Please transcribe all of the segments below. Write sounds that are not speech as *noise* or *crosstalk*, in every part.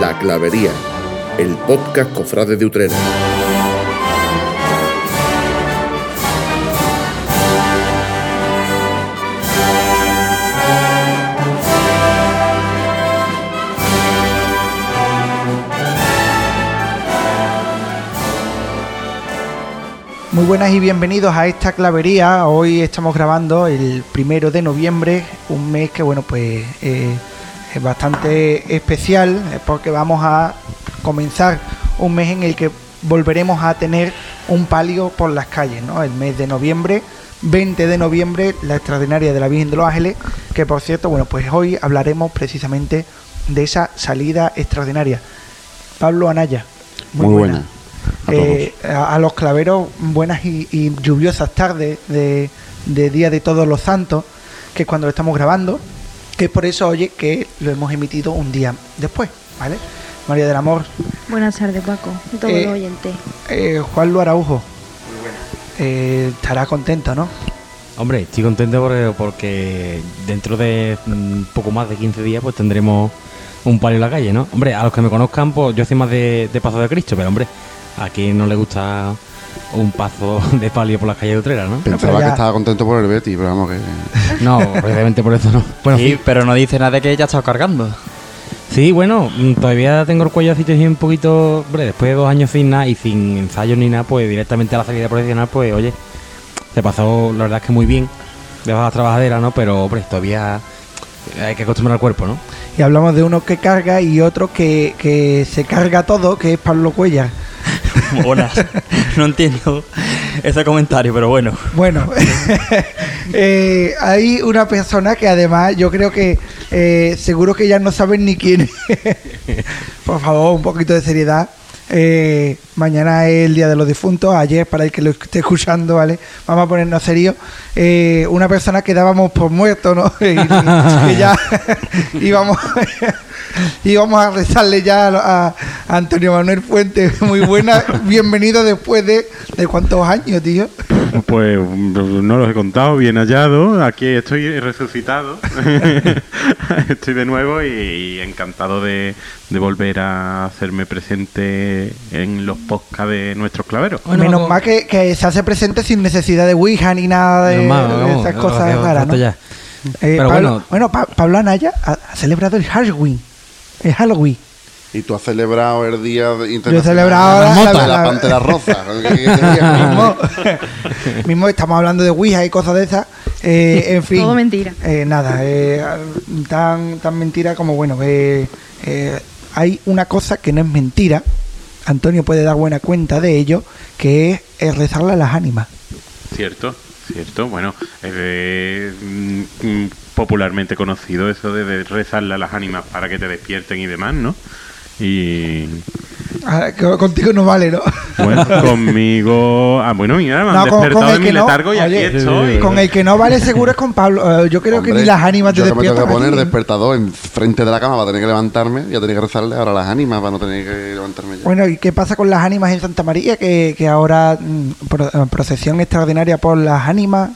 La Clavería, el podcast Cofrade de Utrera. Muy buenas y bienvenidos a esta clavería. Hoy estamos grabando el primero de noviembre, un mes que bueno pues eh, bastante especial porque vamos a comenzar un mes en el que volveremos a tener un palio por las calles, ¿no? El mes de noviembre, 20 de noviembre, la extraordinaria de la Virgen de los Ángeles, que por cierto, bueno, pues hoy hablaremos precisamente de esa salida extraordinaria. Pablo Anaya. Muy buena. A, eh, a, a los claveros, buenas y, y lluviosas tardes de, de, Día de Todos los Santos, que es cuando lo estamos grabando, que es por eso, oye, que lo hemos emitido un día después, ¿vale? María del Amor. Buenas tardes, Paco, y todos Eh, los oyentes. Eh, Juan Lu Araujo. Eh, estará contento, ¿no? Hombre, estoy contento porque, porque dentro de mm, poco más de 15 días pues tendremos un palio en la calle, ¿no? Hombre, a los que me conozcan, pues yo soy más de, de Paso de Cristo, pero hombre, a quien no le gusta un paso de palio por las calles de Utrera, ¿no? Pensaba pero ya- que estaba contento por el Betty, pero vamos que. No, precisamente por eso no. Bueno, sí, pero no dice nada de que ya ha estado cargando. Sí, bueno, mm, todavía tengo el cuello así un poquito. Hombre, después de dos años sin nada y sin ensayos ni nada, pues directamente a la salida profesional, pues oye, se pasó, la verdad es que muy bien, debajo de las trabajaderas, ¿no? Pero, hombre, todavía hay que acostumbrar al cuerpo, ¿no? Y hablamos de uno que carga y otro que, que se carga todo, que es Pablo Cuellar. *laughs* Buenas. no entiendo ese comentario, pero bueno. Bueno, *laughs* eh, hay una persona que además yo creo que eh, seguro que ya no saben ni quién es. *laughs* Por favor, un poquito de seriedad. Eh, mañana es el Día de los Difuntos, ayer para el que lo esté escuchando, ¿vale? Vamos a ponernos serios. Eh, una persona que dábamos por muerto, ¿no? Y, que ya íbamos, íbamos a rezarle ya a, a Antonio Manuel Fuentes. *laughs* Muy buena, *laughs* bienvenido después de, de cuántos años, tío. Pues no los he contado, bien hallado. Aquí estoy resucitado. *laughs* estoy de nuevo y, y encantado de, de volver a hacerme presente en los podcasts de nuestros claveros. Bueno, Menos como- mal que, que se hace presente sin necesidad de Ouija ni nada de, Normal, de vamos, esas cosas no, raras, ¿no? ya. Eh, Pero Pablo, bueno. bueno, Pa- Pablo Anaya ha, ha celebrado el Halloween. El Halloween. Y tú has celebrado el Día de- Yo Internacional he celebrado la, la, la- de la la- Pantera Rosa. *laughs* Mismo, *laughs* mismo estamos hablando de Ouija y cosas de esas. Eh, en *laughs* fin. Todo mentira. Eh, nada, eh, tan, tan mentira como bueno. eh, eh, hay una cosa que no es mentira. Antonio puede dar buena cuenta de ello, que es rezarle a las ánimas. Cierto, cierto. Bueno, es mm, mm, popularmente conocido eso de, de rezarle a las ánimas para que te despierten y demás, ¿no? Y Contigo no vale, ¿no? bueno, *laughs* conmigo. Ah, bueno, mira, me han No, con- despertado con el de mi que no, letargo y oye, aquí estoy. Con el que no vale seguro es con Pablo. Eh, yo creo que ni las ánimas te yo me tengo que poner despertador en frente de la cama para tener que levantarme. Ya tenía que rezarle ahora a las ánimas para no tener que levantarme ya. Bueno, ¿y qué pasa con las ánimas en Santa María? Que, que ahora mm, pro- eh, procesión extraordinaria por las ánimas.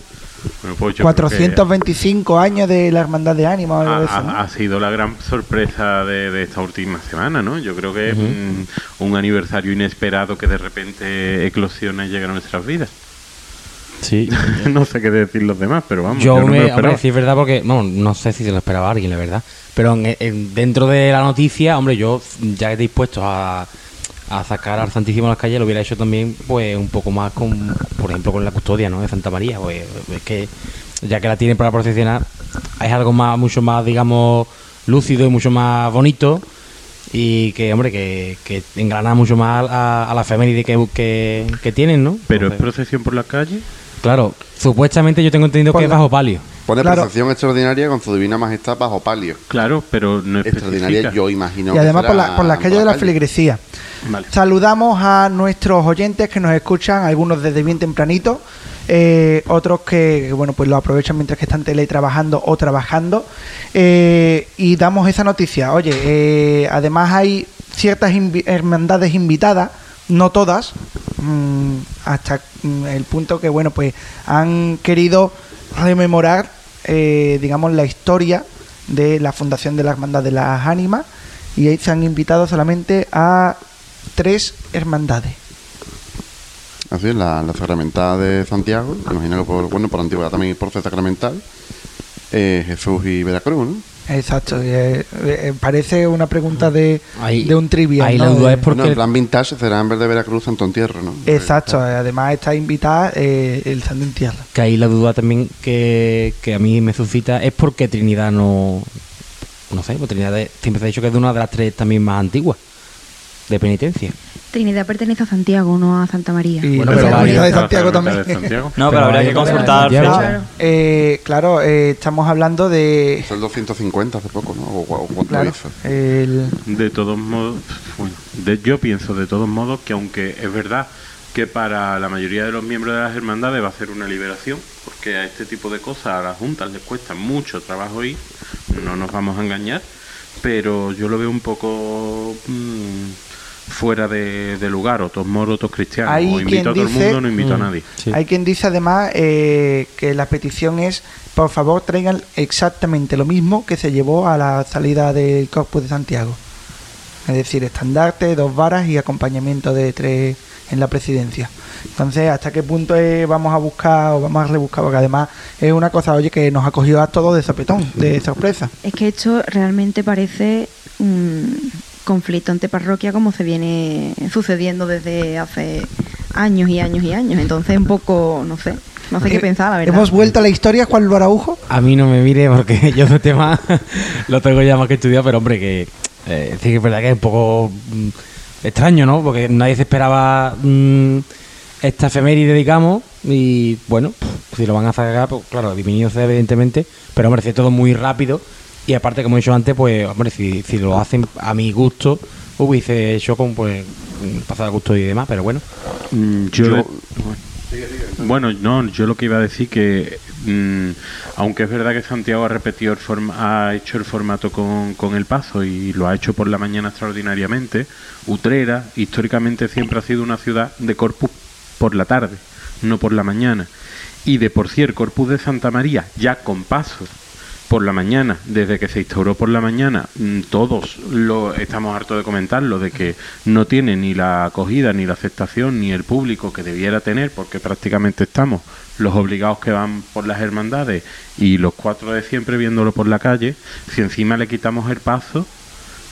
Bueno, pues 425 años de la hermandad de ánimas. o algo de eso, ha, ¿no? ha- ha sido la gran sorpresa de, de esta última semana, ¿no? Yo creo que es mm, un aniversario inesperado que de repente eclosiona y llega a nuestras vidas. Sí. *laughs* no sé qué decir los demás, pero vamos. Yo no me, lo hombre, esperaba. sí es verdad porque, bueno, no sé si se lo esperaba alguien, la verdad. Pero en- en- dentro de la noticia, hombre, yo ya dispuesto a, a sacar al Santísimo a las calles, lo hubiera hecho también, pues, un poco más con, por ejemplo, con la custodia, ¿no? De Santa María, pues, es que ya que la tienen para procesionar, es algo más, mucho más, digamos, lúcido y mucho más bonito y que, hombre, que, que engrana mucho más a, a la efeméride que, que, que tienen, ¿no? Pero es procesión por la calle. claro, supuestamente yo tengo entendido que es bajo palio. Pone claro. extraordinaria con su divina majestad bajo palio. Claro, pero no Extraordinaria, especifica. yo imagino. y que además por, será la, por las calles de la calle. feligresía. Vale. Saludamos a nuestros oyentes que nos escuchan, algunos desde bien tempranito, eh, otros que, que, bueno pues lo aprovechan mientras que están teletrabajando o trabajando. Eh, y damos esa noticia. Oye, eh, además hay ciertas invi- hermandades invitadas, no todas, mm, hasta mm, el punto que bueno pues han querido rememorar, eh, digamos, la historia de la fundación de la Hermandad de las Ánimas y ahí se han invitado solamente a tres hermandades. Así es, la, la sacramental de Santiago, imagino que por, bueno, por antigüedad también por ser sacramental, eh, Jesús y Veracruz. Exacto, eh, eh, parece una pregunta de, Ahí- de un trivia. ahí ¿no? la duda es por- No, Porque- en plan vintage será en vez de Veracruz Santo Entierro, ¿no? Exacto, además está invitada eh, el Santo en Tierra. Que ahí la duda también que, que a mí me suscita es por qué Trinidad no. No sé, pues Trinidad siempre se ha dicho que es de una de las tres también más antiguas de penitencia. Trinidad pertenece a Santiago, no a Santa María. Y Bueno, la pero de Santiago La también. Sacramental de Santiago. No, pero Pero habría que consultar fecha. Claro. Eh, claro, eh, estamos hablando de... Es el 250 hace poco, ¿no? O, o cuánto Claro, hizo. el, De todos modos, bueno, de- yo pienso de todos modos que aunque es verdad que para la mayoría de los miembros de las hermandades va a ser una liberación, porque a este tipo de cosas a las juntas les cuesta mucho trabajo ir, no nos vamos a engañar, pero yo lo veo un poco mm, fuera de, de lugar, o todos moros, todos cristianos, Hay o invito a quien todo el dice- mundo, no invito a Mm. nadie. Sí. Hay quien dice además eh, que la petición es, por favor, traigan exactamente lo mismo que se llevó a la salida del Corpus de Santiago. Es decir, estandarte, dos varas y acompañamiento de tres en la presidencia. Entonces, ¿hasta qué punto eh, vamos a buscar o vamos a rebuscar? Porque además es una cosa, oye, que nos ha cogido a todos de sopetón, de sorpresa. Es que esto realmente parece un conflicto ante parroquia como se viene sucediendo desde hace años y años y años. Entonces, un poco, no sé, no sé qué Eh, pensar, la verdad. Hemos vuelto a la historia, Juan Araujo. A mí no me mire porque *laughs* yo ese tema *laughs* lo tengo ya más que estudiado, pero hombre, que eh, sí que es verdad que es un poco mm, extraño, ¿no? Porque nadie se esperaba mm, esta efeméride, digamos, y bueno, si lo van a sacar, pues claro, bienvenido sea evidentemente, pero hombre, si es todo muy rápido, y aparte, como he dicho antes, pues hombre, si, si lo hacen a mi gusto, hubiese hecho con pues pasar a gusto y demás, pero bueno. Mm, yo, bueno, no, yo lo que iba a decir que mm, aunque es verdad que Santiago ha repetido el forma, ha hecho el formato con, con el paso y lo ha hecho por la mañana extraordinariamente, Utrera históricamente siempre ha sido una ciudad de corpus por la tarde, no por la mañana. Y de por sí el corpus de Santa María, ya con paso por la mañana, desde que se instauró por la mañana, mm, todos lo estamos hartos de comentarlo, de que no tiene ni la acogida, ni la aceptación, ni el público que debiera tener, porque prácticamente estamos los obligados que van por las hermandades y los cuatro de siempre viéndolo por la calle, si encima le quitamos el paso,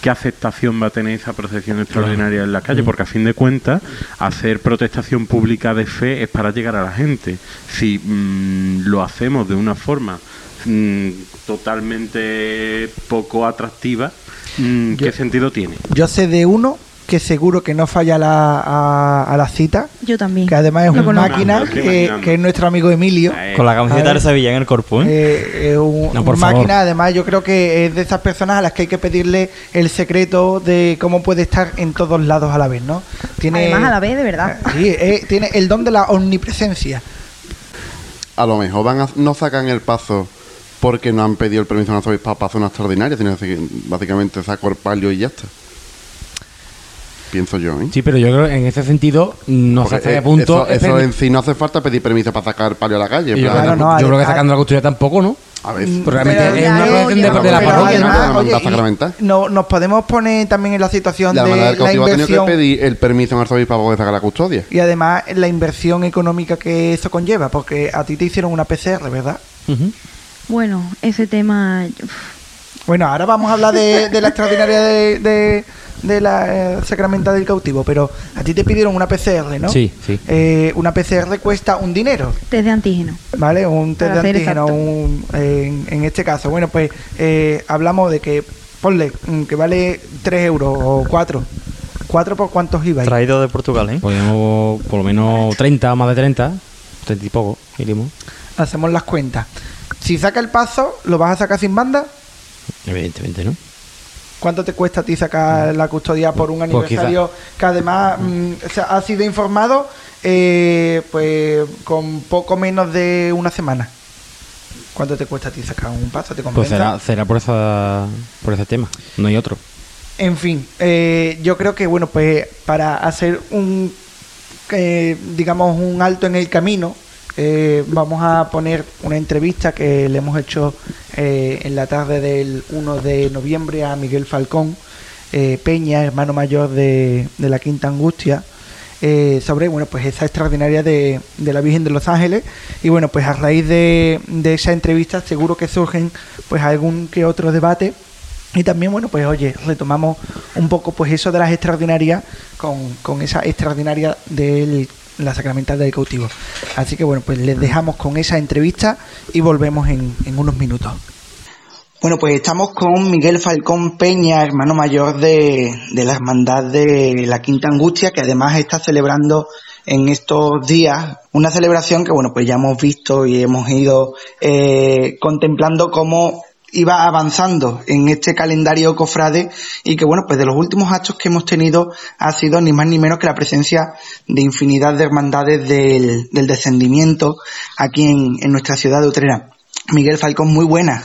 ¿qué aceptación va a tener esa procesión extraordinaria en la calle? Porque a fin de cuentas, hacer protestación pública de fe es para llegar a la gente. Si mm, lo hacemos de una forma mm, totalmente poco atractiva, mm, ¿qué sentido tiene? Yo sé de uno que seguro que no falla la- a, a la cita, Yo también. que además es Lo un conozco. máquina, que, imaginando. que es nuestro amigo Emilio. Eh, Con la camiseta de Sevilla en el corpus. ¿eh? Eh, es un, No, un por favor. máquina, además yo creo que es de esas personas a las que hay que pedirle el secreto de cómo puede estar en todos lados a la vez, ¿no? Tiene, Además, a la vez, de verdad. *laughs* Sí, eh, tiene el don de la omnipresencia. A lo mejor van a- no sacan el paso porque no han pedido el permiso a arzobispo para hacer una extraordinaria, sino que básicamente saco el palio y ya está. Pienso yo, ¿eh? Sí, pero yo creo que en ese sentido no sé Porque, hasta qué eh, punto... Eso, en sí no hace falta pedir permiso para sacar el palio a la calle. en yo, Claro, no, yo creo que sacando la custodia tampoco, ¿no? A veces. Realmente es una de, de la parroquia, ¿no? oye, y no, nos podemos poner también en la situación La de del la cautivo ha tenido que inversión pedir el permiso un arzobispo para poder sacar la custodia. y además la inversión económica que eso conlleva, porque a ti te hicieron una PCR, ¿verdad? Ujú. Bueno, ese tema. uf, Bueno, ahora vamos a hablar de, de la extraordinaria de, de, de la eh, sacramental del cautivo, pero a ti te pidieron una PCR, ¿no? Sí, sí. Eh, una PCR cuesta un dinero, test de antígeno. ¿vale? Un test Para de antígeno, un- en, en este caso. Bueno, pues eh, hablamos de que, ponle, mm, que vale 3 euros o 4. ¿4 por cuántos ibais? Traído de Portugal, ¿eh? Podríamos por lo menos 30, más de 30, 30 y poco, mínimo. Hacemos las cuentas. Si saca el paso, ¿lo vas a sacar sin banda? Evidentemente, ¿no? ¿Cuánto te cuesta a ti sacar la custodia por un Pues aniversario que además mm, o sea, ha sido informado eh, pues con poco menos de una semana? ¿Cuánto te cuesta a ti sacar un paso? ¿Te Pues será por, esa, por ese tema, no hay otro. En fin, eh, yo creo que bueno, pues para hacer un, eh, digamos, un alto en el camino, eh, vamos a poner una entrevista que le hemos hecho eh, en la tarde del 1 de noviembre a Miguel Falcón, eh, Peña, hermano mayor de, la Quinta Angustia, eh, sobre bueno pues esa extraordinaria de, la Virgen de los Ángeles. Y bueno pues a raíz de, de, esa entrevista seguro que surgen pues algún que otro debate. Y también bueno pues oye retomamos un poco pues eso de las extraordinarias con, esa extraordinaria de la sacramental del cautivo. Así que bueno pues les dejamos con esa entrevista y volvemos en, unos minutos. Bueno, pues estamos con Miguel Falcón Peña, hermano mayor de, de, la Hermandad de la Quinta Angustia, que además está celebrando en estos días una celebración que, bueno, pues ya hemos visto y hemos ido eh, contemplando cómo iba avanzando en este calendario cofrade y que, bueno, pues de los últimos actos que hemos tenido ha sido ni más ni menos que la presencia de infinidad de hermandades del, del descendimiento aquí en, en nuestra ciudad de Utrera. Miguel Falcón, muy buena.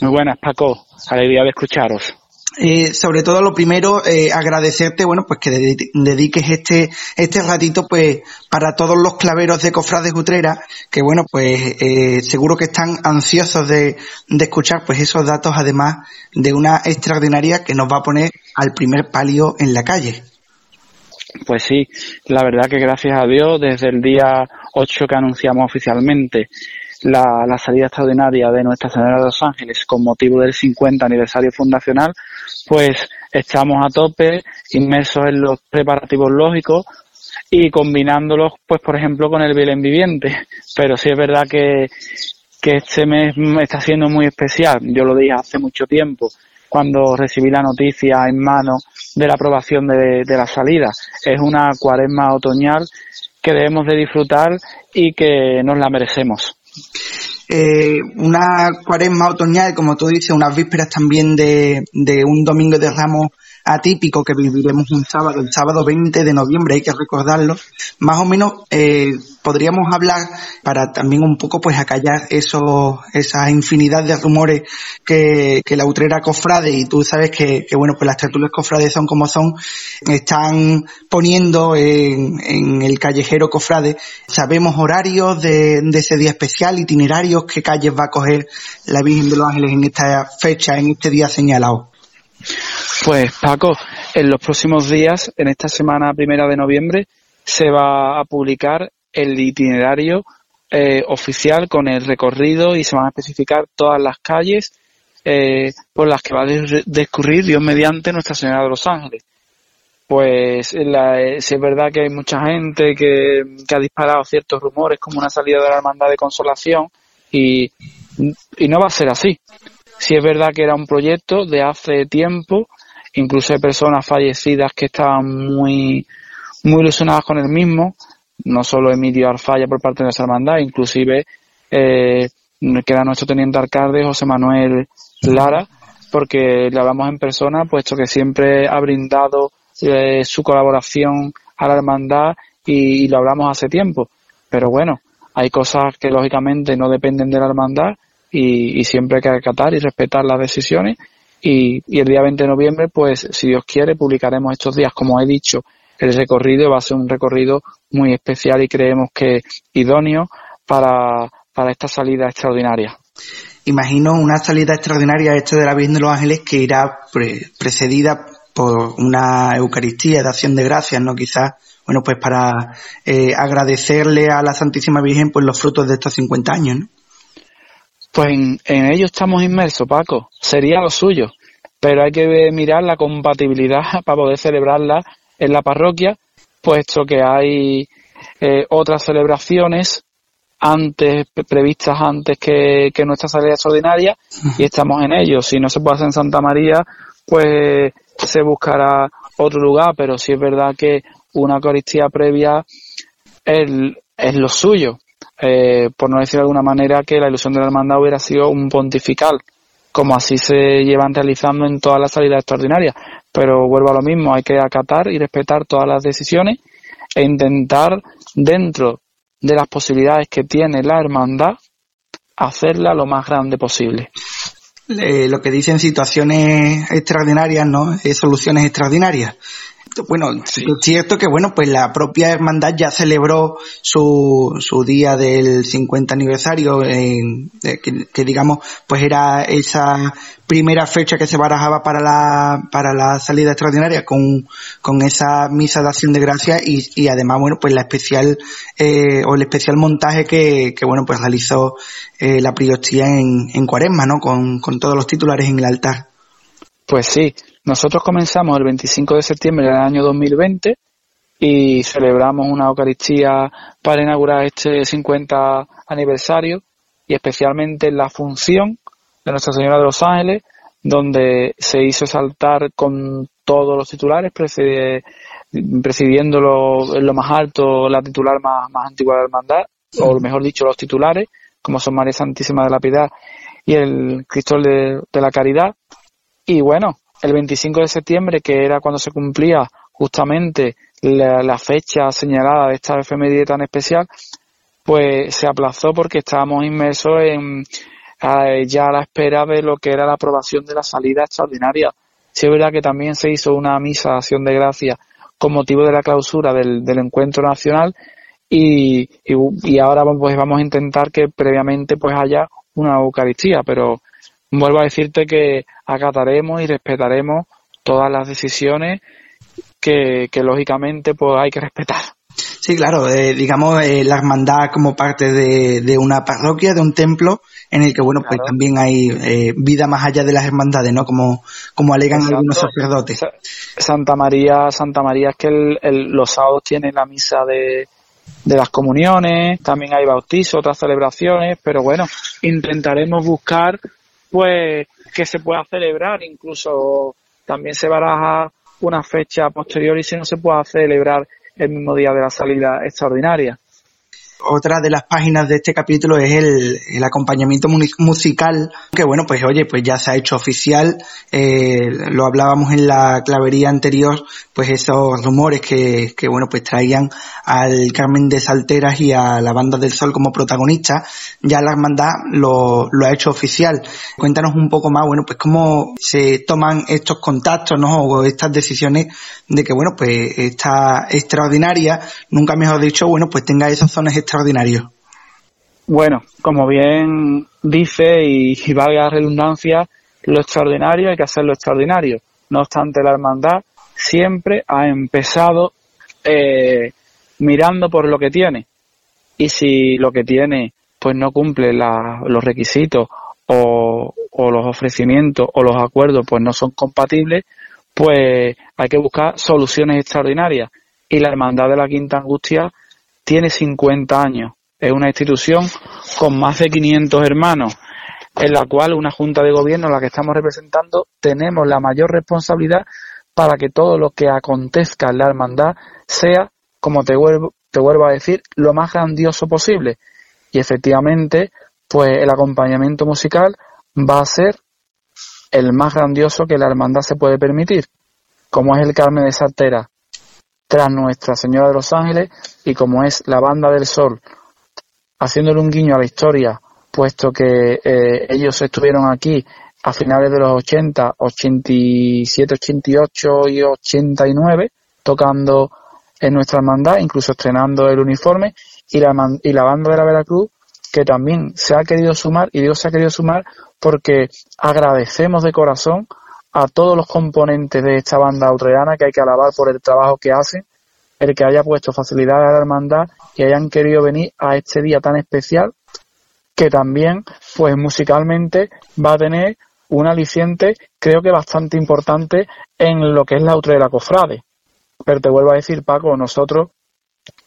Muy buenas, Paco. Alegría de escucharos. Eh, sobre todo lo primero, eh, agradecerte, bueno, pues que dediques este, este ratito, pues, para todos los claveros de Cofrades Utrera, que bueno, pues, eh, seguro que están ansiosos de, escuchar, pues, esos datos, además de una extraordinaria que nos va a poner al primer palio en la calle. Pues sí, la verdad que gracias a Dios, desde el día 8 que anunciamos oficialmente la, salida extraordinaria de Nuestra Señora de los Ángeles con motivo del 50 aniversario fundacional, pues estamos a tope, inmersos en los preparativos lógicos y combinándolos, pues por ejemplo, con el Belén viviente. Pero sí es verdad que, que este mes está siendo muy especial. Yo lo dije hace mucho tiempo, cuando recibí la noticia en mano de la aprobación de, de la salida. Es una cuaresma otoñal que debemos de disfrutar y que nos la merecemos. Eh, una cuaresma otoñal, como tú dices, unas vísperas también de, de un domingo de ramos atípico que viviremos un sábado, el sábado 20 de noviembre, hay que recordarlo. Más o menos eh, podríamos hablar para también un poco pues acallar eso, esa infinidad de rumores que, que la utrera cofrade y tú sabes que, que bueno pues las tertulias cofrades son como son, están poniendo en, en el callejero cofrade. Sabemos horarios de, de ese día especial, itinerarios, qué calles va a coger la Virgen de los Ángeles en esta fecha, en este día señalado. Pues Paco, en los próximos días, en esta semana primera de noviembre, se va a publicar el itinerario eh, oficial con el recorrido y se van a especificar todas las calles eh, por las que va a discurrir Dios mediante Nuestra Señora de los Ángeles. Pues la, eh, si es verdad que hay mucha gente que, ha disparado ciertos rumores como una salida de la Hermandad de Consolación y no va a ser así. Si es verdad que era un proyecto de hace tiempo, incluso hay personas fallecidas que estaban muy, muy ilusionadas con el mismo, no solo Emilio Arfalla por parte de nuestra hermandad, inclusive eh, que nuestro teniente alcalde José Manuel Lara, porque le hablamos en persona, puesto que siempre ha brindado eh, su colaboración a la hermandad y, y, lo hablamos hace tiempo. Pero bueno, hay cosas que lógicamente no dependen de la hermandad y, y siempre hay que acatar y respetar las decisiones. Y, el día 20 de noviembre, pues si Dios quiere, publicaremos estos días, como he dicho, el recorrido va a ser un recorrido muy especial y creemos que idóneo para, para esta salida extraordinaria. Imagino una salida extraordinaria esta de la Virgen de los Ángeles que irá pre precedida por una Eucaristía de acción de gracias, ¿no? Quizás, bueno, pues para eh, agradecerle a la Santísima Virgen pues los frutos de estos 50 años, ¿no? Pues en, en ello estamos inmersos, Paco. Sería lo suyo. Pero hay que mirar la compatibilidad *laughs* para poder celebrarla en la parroquia, puesto que hay eh, otras celebraciones antes previstas antes que, que nuestra salida extraordinaria y estamos en ello. Si no se puede hacer en Santa María, pues se buscará otro lugar, pero sí es verdad que una Eucaristía previa es, es lo suyo. Eh, por no decir de alguna manera que la ilusión de la hermandad hubiera sido un pontifical, como así se llevan realizando en todas las salidas extraordinarias. Pero vuelvo a lo mismo, hay que acatar y respetar todas las decisiones e intentar, dentro de las posibilidades que tiene la hermandad, hacerla lo más grande posible. Lo que dicen situaciones extraordinarias, ¿no? Eh, soluciones extraordinarias. Bueno, es cierto que bueno, pues la propia hermandad ya celebró su, su día del 50 aniversario, en- eh, que, que digamos, pues era esa primera fecha que se barajaba para la, para la salida extraordinaria con, con esa misa de acción de gracias y, y además, bueno, pues la especial, eh, o el especial montaje que, que bueno, pues realizó eh, la priostía en, en cuaresma, ¿no? Con, con todos los titulares en el altar. Pues sí, nosotros comenzamos el 25 de septiembre del año 2020 y celebramos una Eucaristía para inaugurar este 50 aniversario y especialmente la función de Nuestra Señora de los Ángeles, donde se hizo saltar con todos los titulares, presidiéndolo en lo más alto la titular más, más antigua de la hermandad, o mejor dicho, los titulares, como son María Santísima de la Piedad y el Cristo de- de la Caridad. Y bueno, el 25 de septiembre, que era cuando se cumplía justamente la, fecha señalada de esta efeméride tan especial, pues se aplazó porque estábamos inmersos en ya a la espera de lo que era la aprobación de la salida extraordinaria. Sí es verdad que también se hizo una misa acción de gracia con motivo de la clausura del, del encuentro nacional y, y, y ahora pues vamos a intentar que previamente pues haya una Eucaristía, pero vuelvo a decirte que acataremos y respetaremos todas las decisiones que, que lógicamente pues hay que respetar. Sí, claro, eh, digamos eh, la hermandad como parte de, de una parroquia, de un templo, en el que, bueno, pues también hay eh, vida más allá de las hermandades, ¿no? Como, como alegan Exacto. algunos sacerdotes. Sa- Santa María, Santa María es que el- el- los sábados tienen la misa de, de las comuniones, también hay bautizos, otras celebraciones, pero bueno, intentaremos buscar pues que se pueda celebrar, incluso también se baraja una fecha posterior y si no se pueda celebrar el mismo día de la salida extraordinaria. Otra de las páginas de este capítulo es el, acompañamiento musical, que bueno, pues oye, pues ya se ha hecho oficial, eh, lo hablábamos en la clavería anterior, pues esos rumores que, que bueno, pues traían al Carmen de Salteras y a la Banda del Sol como protagonistas, ya la hermandad lo, lo ha hecho oficial. Cuéntanos un poco más, bueno, pues cómo se toman estos contactos, ¿no? O estas decisiones de que, bueno, pues esta extraordinaria, nunca mejor dicho, bueno, pues tenga esas zonas extraordinarias. Bueno, como bien dice y, y valga la redundancia, lo extraordinario hay que hacerlo extraordinario. No obstante, la hermandad siempre ha empezado eh, mirando por lo que tiene. Y si lo que tiene pues no cumple la- los requisitos o, o los ofrecimientos o los acuerdos pues no son compatibles, pues hay que buscar soluciones extraordinarias. Y la Hermandad de la Quinta Angustia tiene 50 años. Es una institución con más de 500 hermanos, en la cual una junta de gobierno, la que estamos representando, tenemos la mayor responsabilidad para que todo lo que acontezca en la hermandad sea, como te vuelvo, te vuelvo a decir, lo más grandioso posible. Y efectivamente, pues el acompañamiento musical va a ser el más grandioso que la hermandad se puede permitir, como es el Carmen de Sartera, tras Nuestra Señora de los Ángeles y como es la Banda del Sol, haciéndole un guiño a la historia, puesto que eh, ellos estuvieron aquí a finales de los 80, 87, 88 y 89, tocando en nuestra hermandad, incluso estrenando el uniforme, y la, y la banda de la Veracruz, que también se ha querido sumar, y digo se ha querido sumar porque agradecemos de corazón a todos los componentes de esta banda australiana que hay que alabar por el trabajo que hacen, el que haya puesto facilidad a la hermandad y hayan querido venir a este día tan especial que también, pues musicalmente va a tener un aliciente, creo que bastante importante en lo que es la otra de la cofrade. Pero te vuelvo a decir, Paco, nosotros,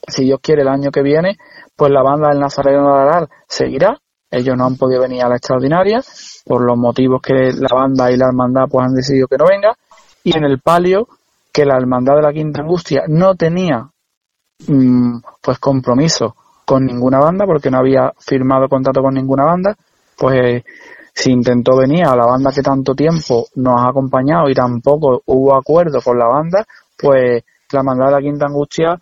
si Dios quiere el año que viene, pues la banda del Nazareno de Aral seguirá. Ellos no han podido venir a la extraordinaria por los motivos que la banda y la hermandad pues han decidido que no venga. Y en el palio, que la hermandad de la Quinta Angustia no tenía mm, pues compromiso con ninguna banda porque no había firmado contrato con ninguna banda, pues si intentó venir a la banda que tanto tiempo nos ha acompañado y tampoco hubo acuerdo con la banda, pues la hermandad de la Quinta Angustia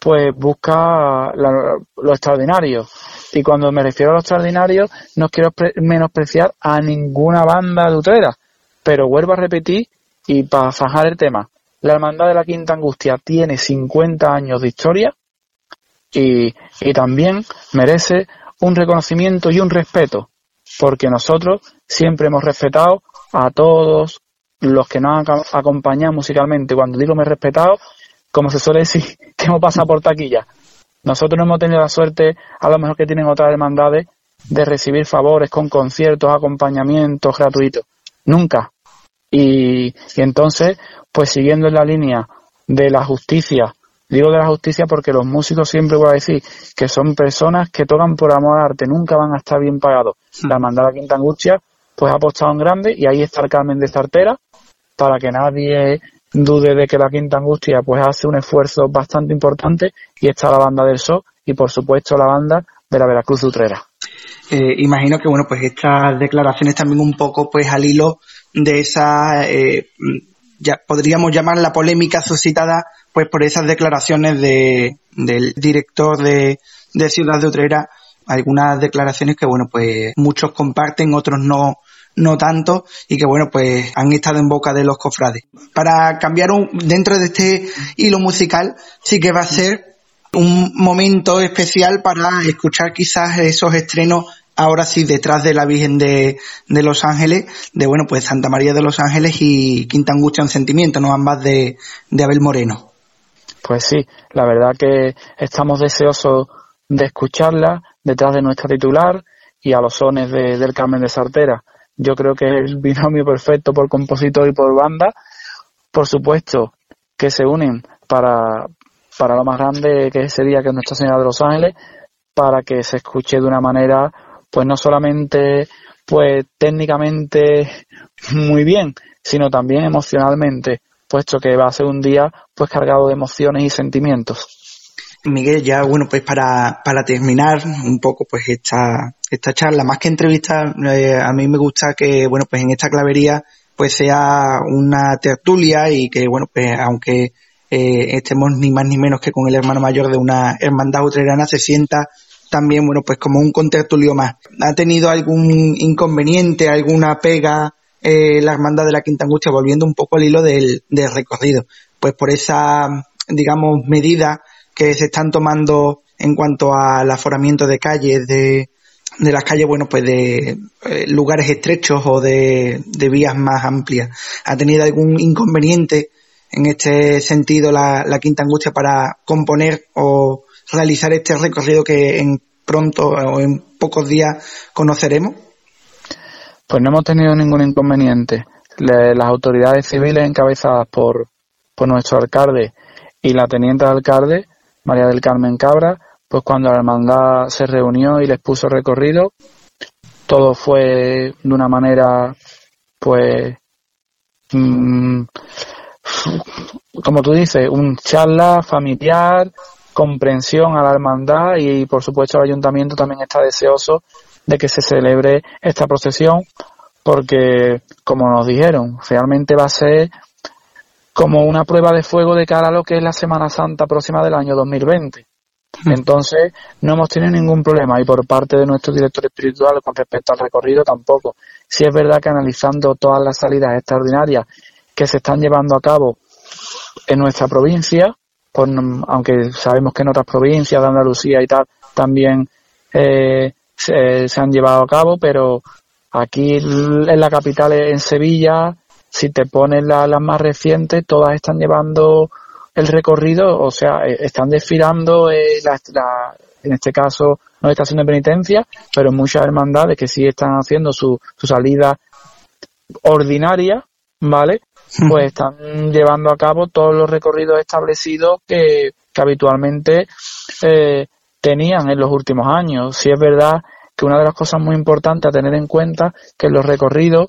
pues busca la- lo extraordinario. Y cuando me refiero a lo extraordinario, no quiero pre- menospreciar a ninguna banda de Utrera, pero vuelvo a repetir y para zanjar el tema, la Hermandad de la Quinta Angustia tiene 50 años de historia y, y también merece un reconocimiento y un respeto, porque nosotros siempre hemos respetado a todos los que nos han acompañado musicalmente. Cuando digo me he respetado, como se suele decir, *laughs* que hemos pasado por taquilla. Nosotros no hemos tenido la suerte, a lo mejor que tienen otras hermandades, de recibir favores con conciertos, acompañamientos gratuitos. Nunca. Y, y entonces, pues siguiendo en la línea de la justicia, digo de la justicia porque los músicos siempre voy a decir que son personas que tocan por amor al arte, nunca van a estar bien pagados. La hermandad de Quinta Angustia, pues ha apostado en grande y ahí está el Carmen de Sartera, para que nadie dude de que la Quinta Angustia pues hace un esfuerzo bastante importante y está la banda del Sol y por supuesto la banda de la Veracruz Utrera. Eh, imagino que bueno pues estas declaraciones también un poco pues al hilo de esa eh, ya podríamos llamar la polémica suscitada pues por esas declaraciones de, del director de, de Ciudad de Utrera algunas declaraciones que bueno pues muchos comparten otros no no tanto, y que bueno, pues han estado en boca de los cofrades. Para cambiar un, dentro de este hilo musical, sí que va a ser un momento especial para escuchar quizás esos estrenos ahora sí detrás de la Virgen de, Los Ángeles, de bueno, pues Santa María de los Ángeles y Quinta Angustia en Sentimiento, ¿no? Ambas de, de Abel Moreno. Pues sí, la verdad que estamos deseosos de escucharla detrás de nuestra titular y a los sones de, del Carmen de Sartera yo creo que es el binomio perfecto por compositor y por banda. Por supuesto que se unen para, para lo más grande que sería que Nuestra Señora de los Ángeles, para que se escuche de una manera, pues no solamente, pues técnicamente muy bien, sino también emocionalmente, puesto que va a ser un día, pues cargado de emociones y sentimientos. Miguel, ya bueno, pues para, para terminar un poco pues esta, esta charla, más que entrevista, eh, a mí me gusta que, bueno, pues en esta clavería pues sea una tertulia y que, bueno, pues aunque eh, estemos ni más ni menos que con el hermano mayor de una hermandad utrerana, se sienta también, bueno, pues como un contertulio más. ¿Ha tenido algún inconveniente, alguna pega eh, la hermandad de la Quinta Angustia, volviendo un poco al hilo del, del recorrido? Pues por esa, digamos, medida que se están tomando en cuanto al aforamiento de calles, de, de las calles, bueno, pues de eh, lugares estrechos o de, de, vías más amplias. ¿Ha tenido algún inconveniente en este sentido la, la, Quinta Angustia para componer o realizar este recorrido que en pronto o en pocos días conoceremos? Pues no hemos tenido ningún inconveniente. Le, las autoridades civiles encabezadas por, por nuestro alcalde y la teniente alcalde María del Carmen Cabra, pues cuando la hermandad se reunió y les puso recorrido, todo fue de una manera, pues, mmm, como tú dices, un charla familiar, comprensión a la hermandad y por supuesto el ayuntamiento también está deseoso de que se celebre esta procesión porque como nos dijeron realmente va a ser como una prueba de fuego de cara a lo que es la Semana Santa próxima del año 2020. Hmm. Entonces, no hemos tenido ningún problema y por parte de nuestro director espiritual con respecto al recorrido tampoco. Si es verdad que analizando todas las salidas extraordinarias que se están llevando a cabo en nuestra provincia, pues, aunque sabemos que en otras provincias de Andalucía y tal también eh, se, se, han llevado a cabo, pero aquí en la capital, en Sevilla, si te pones las más recientes, todas están llevando el recorrido, o sea, eh, están desfilando, eh, la, en este caso no está haciendo penitencia, pero muchas hermandades que sí están haciendo su, su salida ordinaria, ¿vale? Pues están llevando a cabo todos los recorridos establecidos que, que habitualmente eh, tenían en los últimos años. Si es verdad que una de las cosas muy importantes a tener en cuenta que los recorridos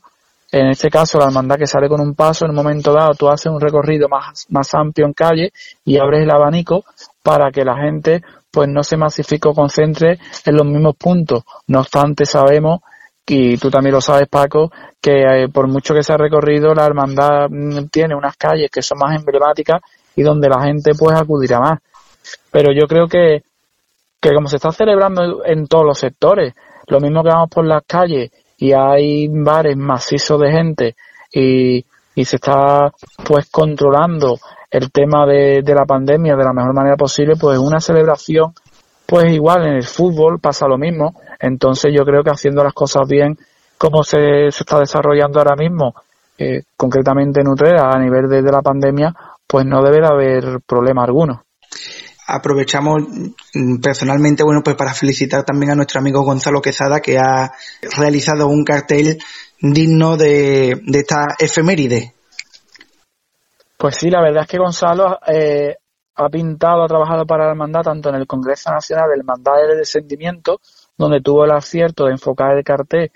en este caso, la hermandad que sale con un paso, en un momento dado tú haces un recorrido más, más amplio en calle y abres el abanico para que la gente pues no se masifique o concentre en los mismos puntos. No obstante, sabemos, y tú también lo sabes Paco, que eh, por mucho que se ha recorrido, la hermandad mm, tiene unas calles que son más emblemáticas y donde la gente pues acudirá más. Pero yo creo que, que como se está celebrando en todos los sectores, lo mismo que vamos por las calles y hay bares macizos de gente y, y se está pues controlando el tema de, de la pandemia de la mejor manera posible, pues una celebración, pues igual en el fútbol pasa lo mismo. Entonces yo creo que haciendo las cosas bien, como se, se está desarrollando ahora mismo, eh, concretamente en Utrera a nivel de, de la pandemia, pues no debe de haber problema alguno aprovechamos mm, personalmente, bueno, pues para felicitar también a nuestro amigo Gonzalo Quesada que ha realizado un cartel digno de, de esta efeméride. Pues sí, la verdad es que Gonzalo eh, ha pintado, ha trabajado para la hermandad tanto en el Congreso Nacional del Hermandad del Descendimiento, donde tuvo el acierto de enfocar el cartel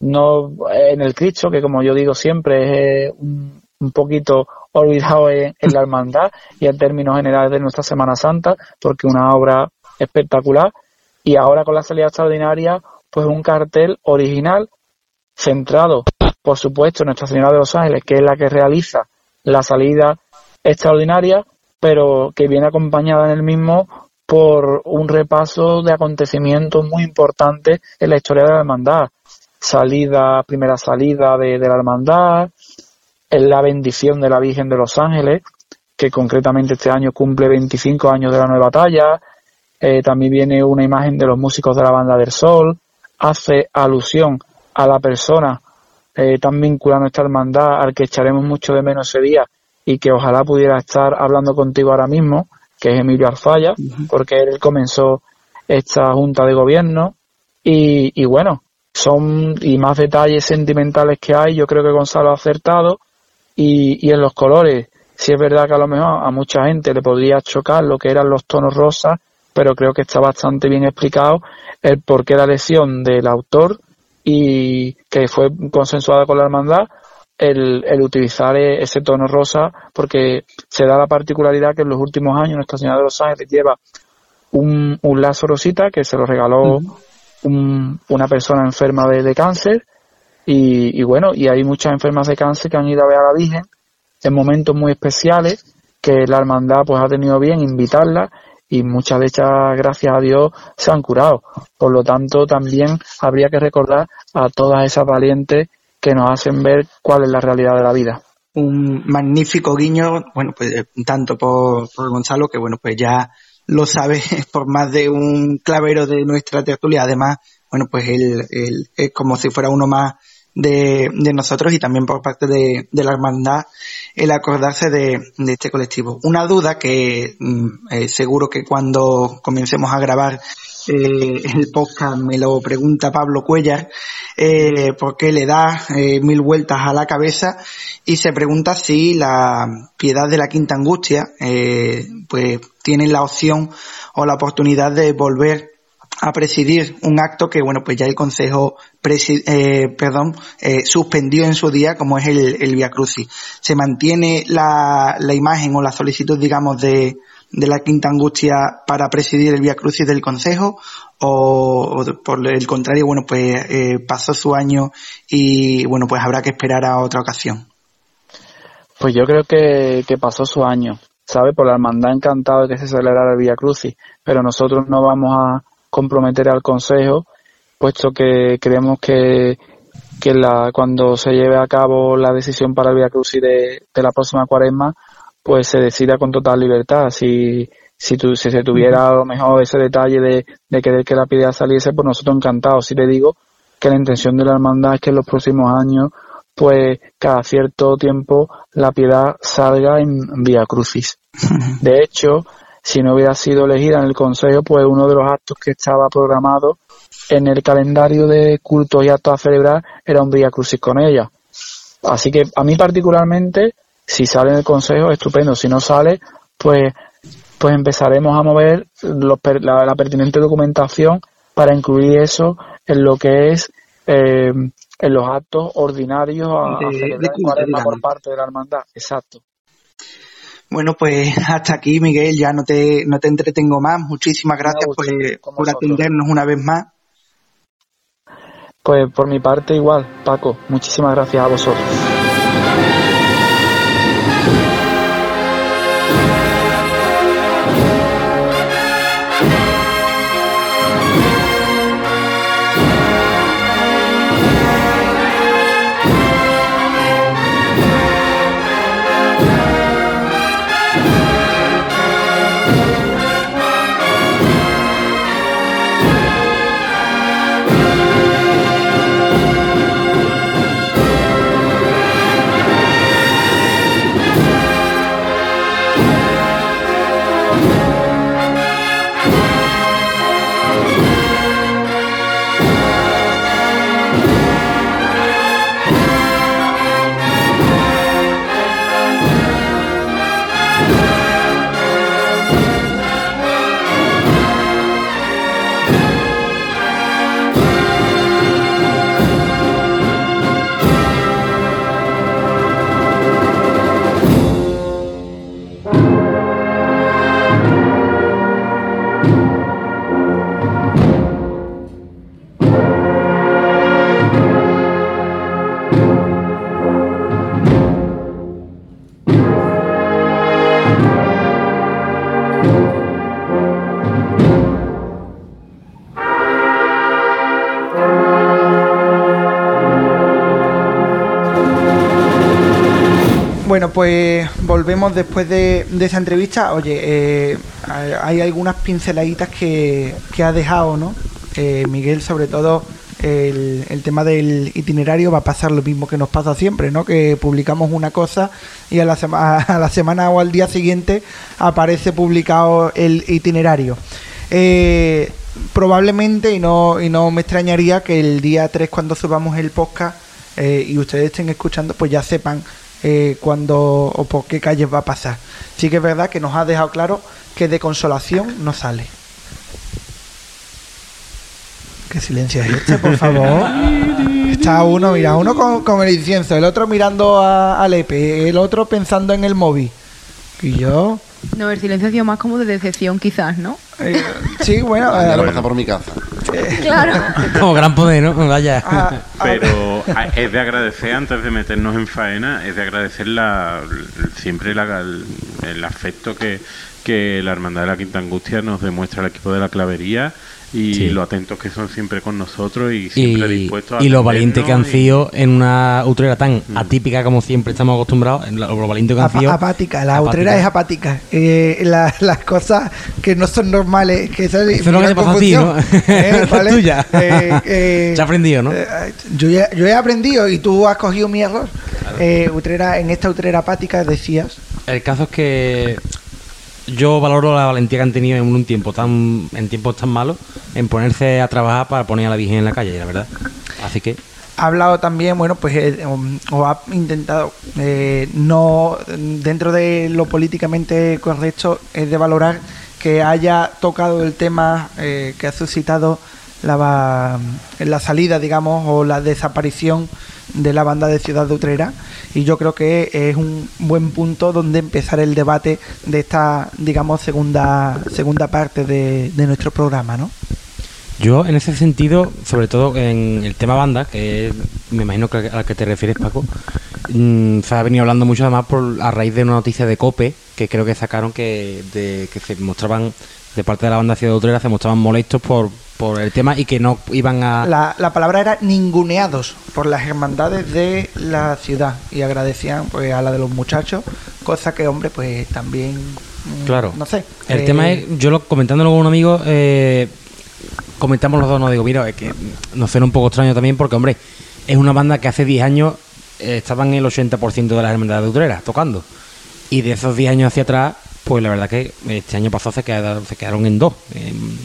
no en el Cristo, que como yo digo siempre es eh, un, un poquito olvidado en, la hermandad y en términos generales de nuestra Semana Santa, porque una obra espectacular. Y ahora con la salida extraordinaria, pues un cartel original, centrado, por supuesto, en Nuestra Señora de los Ángeles, que es la que realiza la salida extraordinaria, pero que viene acompañada en el mismo por un repaso de acontecimientos muy importantes en la historia de la hermandad. Salida, primera salida de, de la hermandad, es la bendición de la Virgen de los Ángeles, que concretamente este año cumple 25 años de la nueva talla. Eh, también viene una imagen de los músicos de la banda del Sol. Hace alusión a la persona eh, tan vinculada a nuestra hermandad, al que echaremos mucho de menos ese día y que ojalá pudiera estar hablando contigo ahora mismo, que es Emilio Arfalla, porque él comenzó esta junta de gobierno. Y, y bueno, son y más detalles sentimentales que hay, yo creo que Gonzalo ha acertado y, y en los colores, sí es verdad que a lo mejor a mucha gente le podría chocar lo que eran los tonos rosas, pero creo que está bastante bien explicado el por qué la lesión del autor y que fue consensuada con la hermandad el, el, utilizar e, ese tono rosa porque se da la particularidad que en los últimos años Nuestra Señora de los Ángeles lleva un, un lazo rosita que se lo regaló un, una persona enferma de, de cáncer y, y, bueno, y hay muchas enfermas de cáncer que han ido a ver a la Virgen en momentos muy especiales que la hermandad pues ha tenido bien invitarla y muchas de ellas, gracias a Dios, se han curado. Por lo tanto, también habría que recordar a todas esas valientes que nos hacen ver cuál es la realidad de la vida. Un magnífico guiño, bueno, pues eh, tanto por, por Gonzalo, que bueno, pues ya lo sabe *laughs* por más de un clavero de nuestra tertulia. Además, bueno, pues él, él es como si fuera uno más de, de nosotros y también por parte de, de la hermandad el acordarse de, de, este colectivo. Una duda que mm, eh, seguro que cuando comencemos a grabar eh, el podcast me lo pregunta Pablo Cuellar, eh, porque le da eh, mil vueltas a la cabeza y se pregunta si la piedad de la quinta angustia pues tiene la opción o la oportunidad de volver a presidir un acto que, bueno, pues ya el Consejo eh, perdón, eh, suspendió en su día, como es el, el Via Crucis. ¿Se mantiene la, la imagen o la solicitud, digamos, de, de la Quinta Angustia para presidir el Via Crucis del Consejo? O, por el contrario, bueno, pues eh, pasó su año y, bueno, pues habrá que esperar a otra ocasión? Pues yo creo que, que pasó su año, ¿sabe? Por la hermandad encantado de que se celebrara el Via Crucis, pero nosotros no vamos a comprometer al Consejo, puesto que creemos que, que la, cuando se lleve a cabo la decisión para el Via Crucis de, de la próxima cuaresma, pues se decida con total libertad. Si, si, tu, si se tuviera a lo mejor ese detalle de, de querer que la piedad saliese, pues nosotros encantados. Si le digo que la intención de la hermandad es que en los próximos años, pues cada cierto tiempo la piedad salga en Vía Crucis. *laughs* De hecho, si no hubiera sido elegida en el Consejo, pues uno de los actos que estaba programado en el calendario de cultos y actos a celebrar era un Vía Crucis con ella. Así que a mí particularmente, si sale en el Consejo, estupendo. Si no sale, pues, pues empezaremos a mover los, la, la, pertinente documentación para incluir eso en lo que es eh, en los actos ordinarios a, a celebrar de culto, por parte de la hermandad. Exacto. Bueno, pues *laughs* hasta aquí, Miguel, ya no te, no te entretengo más. Muchísimas gracias por, por atendernos una vez más. Pues por mi parte igual, Paco, muchísimas gracias a vosotros. Bueno, pues volvemos después de, esa entrevista. Oye, eh, hay algunas pinceladitas que, que ha dejado, ¿no? Eh, Miguel, sobre todo el, tema del itinerario va a pasar lo mismo que nos pasa siempre, ¿no? Que publicamos una cosa y a la, *laughs* a la semana o al día siguiente aparece publicado el itinerario. Eh, probablemente, y no, y no me extrañaría que el día 3 cuando subamos el podcast y ustedes estén escuchando, pues ya sepan eh, cuándo o por qué calles va a pasar. Sí que es verdad que nos ha dejado claro que de consolación no sale. ¿Qué silencio es este, por favor? Está uno, mira, uno con, con el incienso, el otro mirando a, al Epe, el otro pensando en el móvil. Y yo, No, el silencio ha sido más como de decepción, quizás, ¿no? eh, sí, bueno, *laughs* Ya eh, lo pasa por mi casa. *laughs* Claro. Como gran poder, ¿no? Vaya. a- a- Pero a- es de agradecer, antes de meternos en faena, es de agradecer la, siempre la- el, el afecto que, que la Hermandad de la Quinta Angustia nos demuestra al equipo de la clavería y Sí. lo atentos que son siempre con nosotros y siempre y, dispuestos a y lo valiente que han atendernos y- sido en una utrera tan atípica como siempre estamos acostumbrados, lo valiente que han sido. apática, la Apática. utrera es apática. Eh, la- las cosas que no son normales, que Eso es lo que te pasa a ti, ¿no? *laughs* Eh, ¿vale? Tuya. Eh, eh, Se ha aprendido, ¿no? eh, yo, ya- yo he aprendido y tú has cogido mi error. Eh, utrera, en esta utrera apática decías. El caso es que yo valoro la valentía que han tenido en un tiempo tan en tiempos tan malos en ponerse a trabajar para poner a la Virgen en la calle, la verdad. Así que ha hablado también, bueno, pues eh, um, o ha intentado eh, no dentro de lo políticamente correcto es de valorar que haya tocado el tema eh, que ha suscitado la, la salida, digamos, o la desaparición de la banda de Ciudad de Utrera y yo creo que es un buen punto donde empezar el debate de esta, digamos, segunda segunda parte de, de nuestro programa, ¿no? yo en ese sentido, sobre todo en el tema banda, que me imagino que al que te refieres Paco, mm, se ha venido hablando mucho además por a raíz de una noticia de Cope que creo que sacaron que de, que se mostraban de parte de la banda Ciudad de Utrera se mostraban molestos por por el tema y que no iban a La, la palabra era ninguneados por las hermandades de la ciudad y agradecían pues a la de los muchachos, cosa que hombre pues también mm, Claro. no sé. El eh, tema es, yo lo, comentándolo con un amigo, eh, comentamos los dos, no digo, mira, es que nos suena un poco extraño también porque, hombre, es una banda que hace 10 años eh, estaban en el 80% de las hermandades de Utrera tocando. Y de esos 10 años hacia atrás, pues la verdad que este año pasado se quedaron, se quedaron en dos. en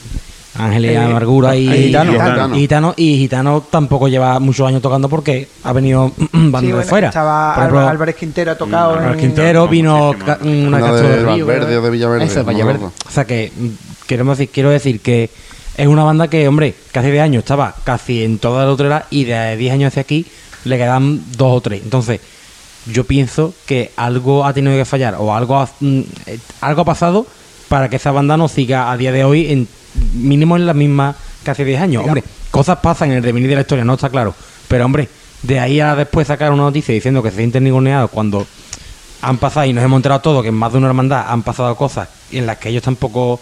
Ángeles Eh, Amargura y, y Gitano. y Gitano. Y Gitano, y Gitano tampoco lleva muchos años tocando porque ha venido *clears throat* banda sí, de bueno, fuera. Estaba Por ejemplo, Álvaro- Álvarez Quintero ha tocado Álvaro en- Quintero vino ca- una de del Río, Valverde ¿verdad? o de Villaverde, Eso, no Vallaverde. O sea que mm, queremos decir, quiero decir que es una banda que, hombre, que hace 10 años estaba casi en toda la otra y de 10 años hacia aquí le quedan dos o tres. Entonces, yo pienso que algo ha tenido que fallar o algo ha, mm, eh, algo ha pasado para que esa banda no siga a día de hoy en mínimo en la misma que hace 10 años. Hombre, cosas pasan en el devenir de la historia, no está claro. Pero, hombre, de ahí a después sacar una noticia diciendo que se sienten ninguneados cuando han pasado y nos hemos enterado todo que en más de una hermandad han pasado cosas en las que ellos tampoco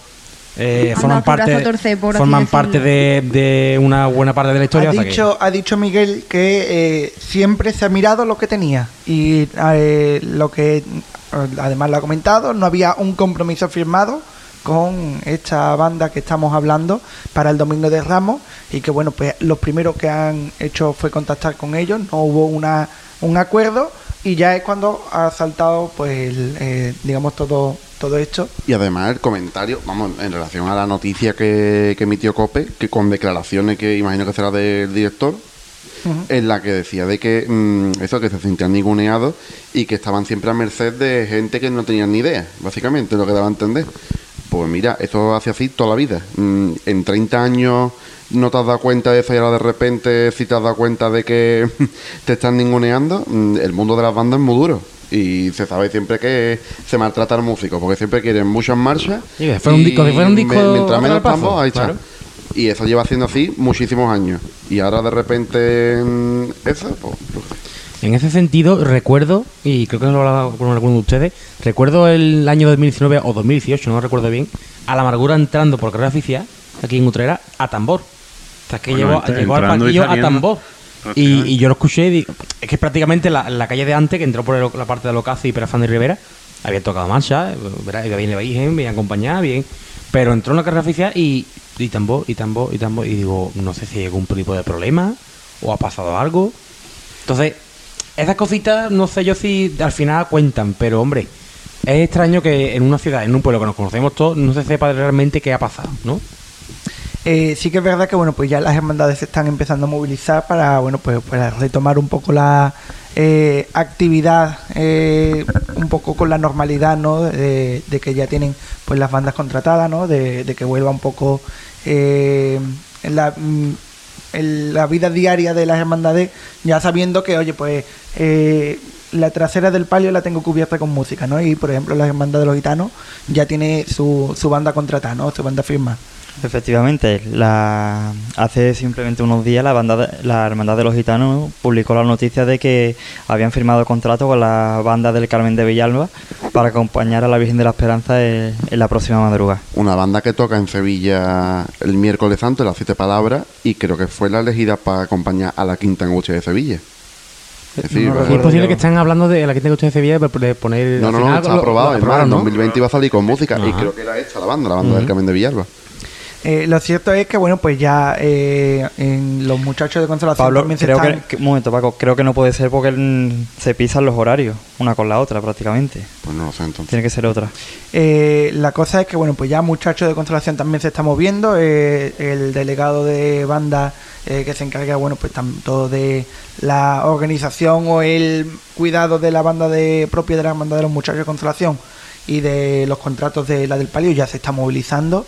eh, forman parte, a torcer, por así forman decirlo. parte de, de una buena parte de la historia. ha que- dicho, ha dicho Miguel que eh, siempre se ha mirado lo que tenía y eh, lo que además lo ha comentado, no había un compromiso firmado con esta banda que estamos hablando para el Domingo de Ramos y que bueno, pues los primeros que han hecho fue contactar con ellos, no hubo una, un acuerdo y ya es cuando ha saltado pues eh, digamos todo todo esto Y además el comentario, vamos, en relación a la noticia que, que emitió COPE, que con declaraciones que imagino que será del director, en la que decía de que mm, eso, que se sentían ninguneados y que estaban siempre a merced de gente que no tenían ni idea, básicamente, lo que daba a entender. Pues mira, eso hace así toda la vida. Mm, en 30 años no te has dado cuenta de eso y ahora de repente si te has dado cuenta de que *laughs* te están ninguneando, mm, el mundo de las bandas es muy duro. Y se sabe siempre que se maltrata al músico, porque siempre quieren muchas marchas. Sí, fuera un disco- si fuera un disco me- mientras menos ahí está. claro. Y eso lleva siendo así muchísimos años. Y ahora de repente mm, eso, pues, En ese sentido, recuerdo, y creo que no lo he hablado con alguno de ustedes, recuerdo el año 2019 o 2018, no recuerdo bien, a la amargura entrando por carrera oficial, aquí en Utrera, a tambor. O sea, que Bueno, llegó, llegó al y paquillo a tambor. Y, y yo lo escuché y digo, es que prácticamente la, la calle de antes, que entró por el- la parte de Locazo y Perafán de Rivera, habían tocado marcha, iba bien la Virgen, bien acompañada, bien. Pero entró en la carrera oficial y, y tambor, y tambor, y tambor. Y digo, no sé si hay algún tipo de problema o ha pasado algo. Entonces, esas cositas, no sé yo si al final cuentan, pero hombre, es extraño que en una ciudad, en un pueblo que nos conocemos todos, no se sepa realmente qué ha pasado, ¿no? Eh, sí que es verdad que bueno pues ya las hermandades se están empezando a movilizar para bueno pues retomar un poco la eh, actividad eh, un poco con la normalidad no de, de que ya tienen pues las bandas contratadas no de, de que vuelva un poco eh, la en la vida diaria de las hermandades ya sabiendo que oye pues eh, la trasera del palio la tengo cubierta con música no y por ejemplo la hermandad de los gitanos ya tiene su, su banda contratada no su banda firma Efectivamente, la, hace simplemente unos días la, banda de- la Hermandad de los Gitanos publicó la noticia de que habían firmado contrato con la banda del Carmen de Villalba para acompañar a la Virgen de la Esperanza en, en la próxima madrugada. Una banda que toca en Sevilla el miércoles santo, las siete palabras, y creo que fue la elegida para acompañar a la Quinta Angustia de Sevilla. Es decir, No va- Sí, es recuerdo posible yo. que estén hablando de la tengo usted de Sevilla de poner. no, no, no, final está aprobado. En ¿no? 2020 iba a salir con música, y creo que era esta la banda, la banda del Carmen de Villalba. Eh, lo cierto es que, bueno, pues ya eh, en los muchachos de consolación Pablo, también se creo están... que, que- un momento Paco, creo que no puede ser porque se pisan los horarios, una con la otra prácticamente. Pues no lo sé entonces. Tiene que ser otra. Eh, la cosa es que, bueno, pues ya muchachos de consolación también se está moviendo. eh, el delegado de banda eh, que se encarga, bueno, pues tanto de la organización o el cuidado de la banda de propia de la banda de los muchachos de consolación y de los contratos de la del palio ya se está movilizando.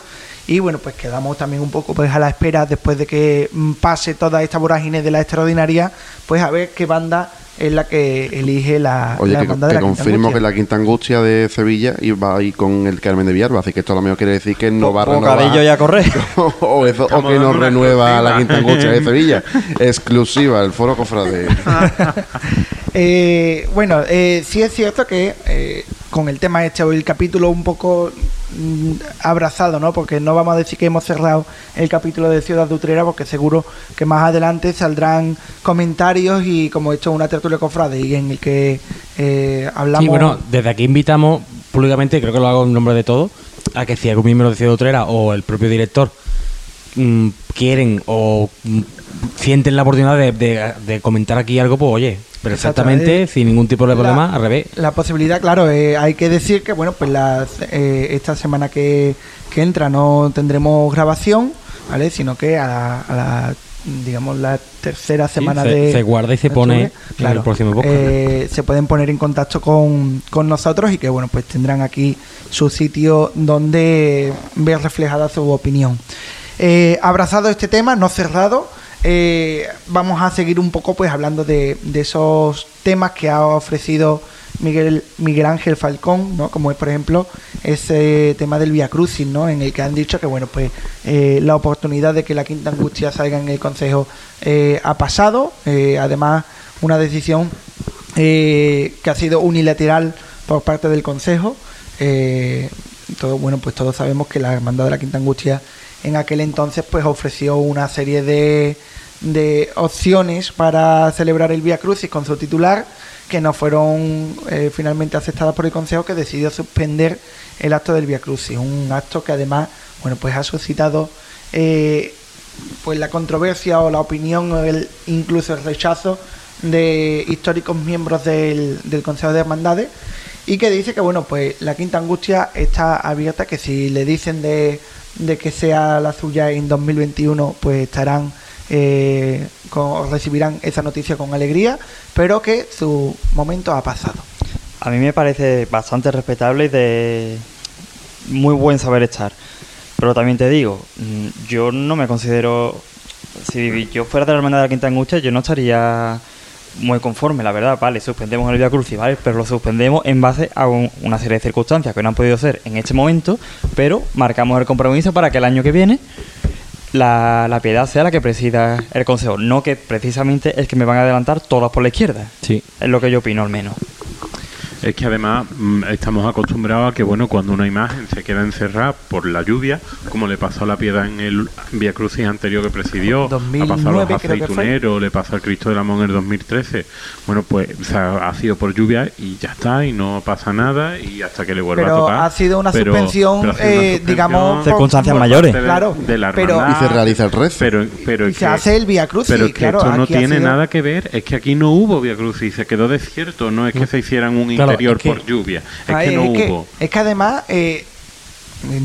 Y bueno, pues quedamos también un poco pues a la espera después de que mm, pase toda esta vorágine de la extraordinaria, pues a ver qué banda es la que elige la, Oye, la que, la Quinta confirmo Angustia. que la Quinta Angustia de Sevilla iba ahí con el Carmen de Villalba, así que esto a lo mejor quiere decir que no va a renovar. Bocadillo y a correr. *laughs* o, eso, o Estamos que no renueva la. Quinta Angustia de *laughs* Sevilla. Exclusiva, el foro cofrade. *laughs* Eh, bueno, eh, sí es cierto que eh, con el tema este o el capítulo un poco abrazado, ¿no? Porque no vamos a decir que hemos cerrado el capítulo de Ciudad de Utrera, porque seguro que más adelante saldrán comentarios y como esto es una tertulia cofrade y en el que eh, hablamos... Sí, bueno, desde aquí invitamos públicamente, creo que lo hago en nombre de todos, a que si algún miembro de Ciudad Utrera o el propio director mm, quieren o mm, sienten la oportunidad de, de- de comentar aquí algo, pues oye, pero Exactamente. sin ningún tipo de La- problema, al revés. La posibilidad, claro, eh, hay que decir que, bueno, pues la, eh, esta semana que, que entra no tendremos grabación, ¿vale? Sino que a la, a la, digamos, la tercera semana se- de... se guarda y se pone en el próximo podcast. eh, se pueden poner en contacto con, con nosotros y que, bueno, pues tendrán aquí su sitio donde ver reflejada su opinión. Eh, abrazado este tema, no cerrado, eh, vamos a seguir un poco pues hablando de, esos temas que ha ofrecido Miguel, Miguel Ángel Falcón, ¿no? como es por ejemplo ese tema del Via Crucis, ¿no? en el que han dicho que bueno pues eh, la oportunidad de que la Quinta Angustia salga en el Consejo eh, ha pasado, además una decisión que ha sido unilateral por parte del Consejo. Todo, bueno, pues todos sabemos que la Hermandad de la Quinta Angustia en aquel entonces pues ofreció una serie de, de opciones para celebrar el Vía Crucis con su titular que no fueron eh, finalmente aceptadas por el Consejo que decidió suspender el acto del Vía Crucis, un acto que además bueno pues ha suscitado eh, pues la controversia o la opinión o el, incluso el rechazo de históricos miembros del, del Consejo de Hermandades y que dice que bueno pues la quinta angustia está abierta que si le dicen de, de que sea la suya en 2021 pues estarán eh, con- recibirán esa noticia con alegría pero que su momento ha pasado A mí me parece bastante respetable y de muy buen saber estar. Pero también te digo, mm, yo no me considero. Si yo fuera de la hermandad de la Quinta Angustia, yo no estaría muy conforme, la verdad. Vale, suspendemos el Via Crucis, ¿vale? Pero lo suspendemos en base a un- una serie de circunstancias que no han podido ser en este momento, pero marcamos el compromiso para que el año que viene la, la piedad sea la que presida el consejo. No que precisamente es que me van a adelantar todas por la izquierda. Sí. Es lo que yo opino, al menos. Es que además mm, estamos acostumbrados a que, bueno, cuando una imagen se queda encerrada por la lluvia, como le pasó a la piedra en el Vía Crucis anterior que presidió, ha pasado a 2009 los aceituneros, le pasó al Cristo del Amor en el 2013. Bueno, pues o sea, ha sido por lluvia y ya está, y no pasa nada, y hasta que le vuelva a tocar. ha sido una Pero- suspensión, pero ha sido una eh, suspensión digamos, Circunstancias mayores. de- Claro, de la pero- hermandad. Y se realiza el rezo. Pero, pero Y se que- hace el Vía Crucis, Pero es que claro, esto no tiene sido- nada que ver, es que aquí no hubo Via Crucis, se quedó desierto, no es que se hicieran un Claro, es que- por lluvia, es Ay, que no es, que, hubo. es que además eh,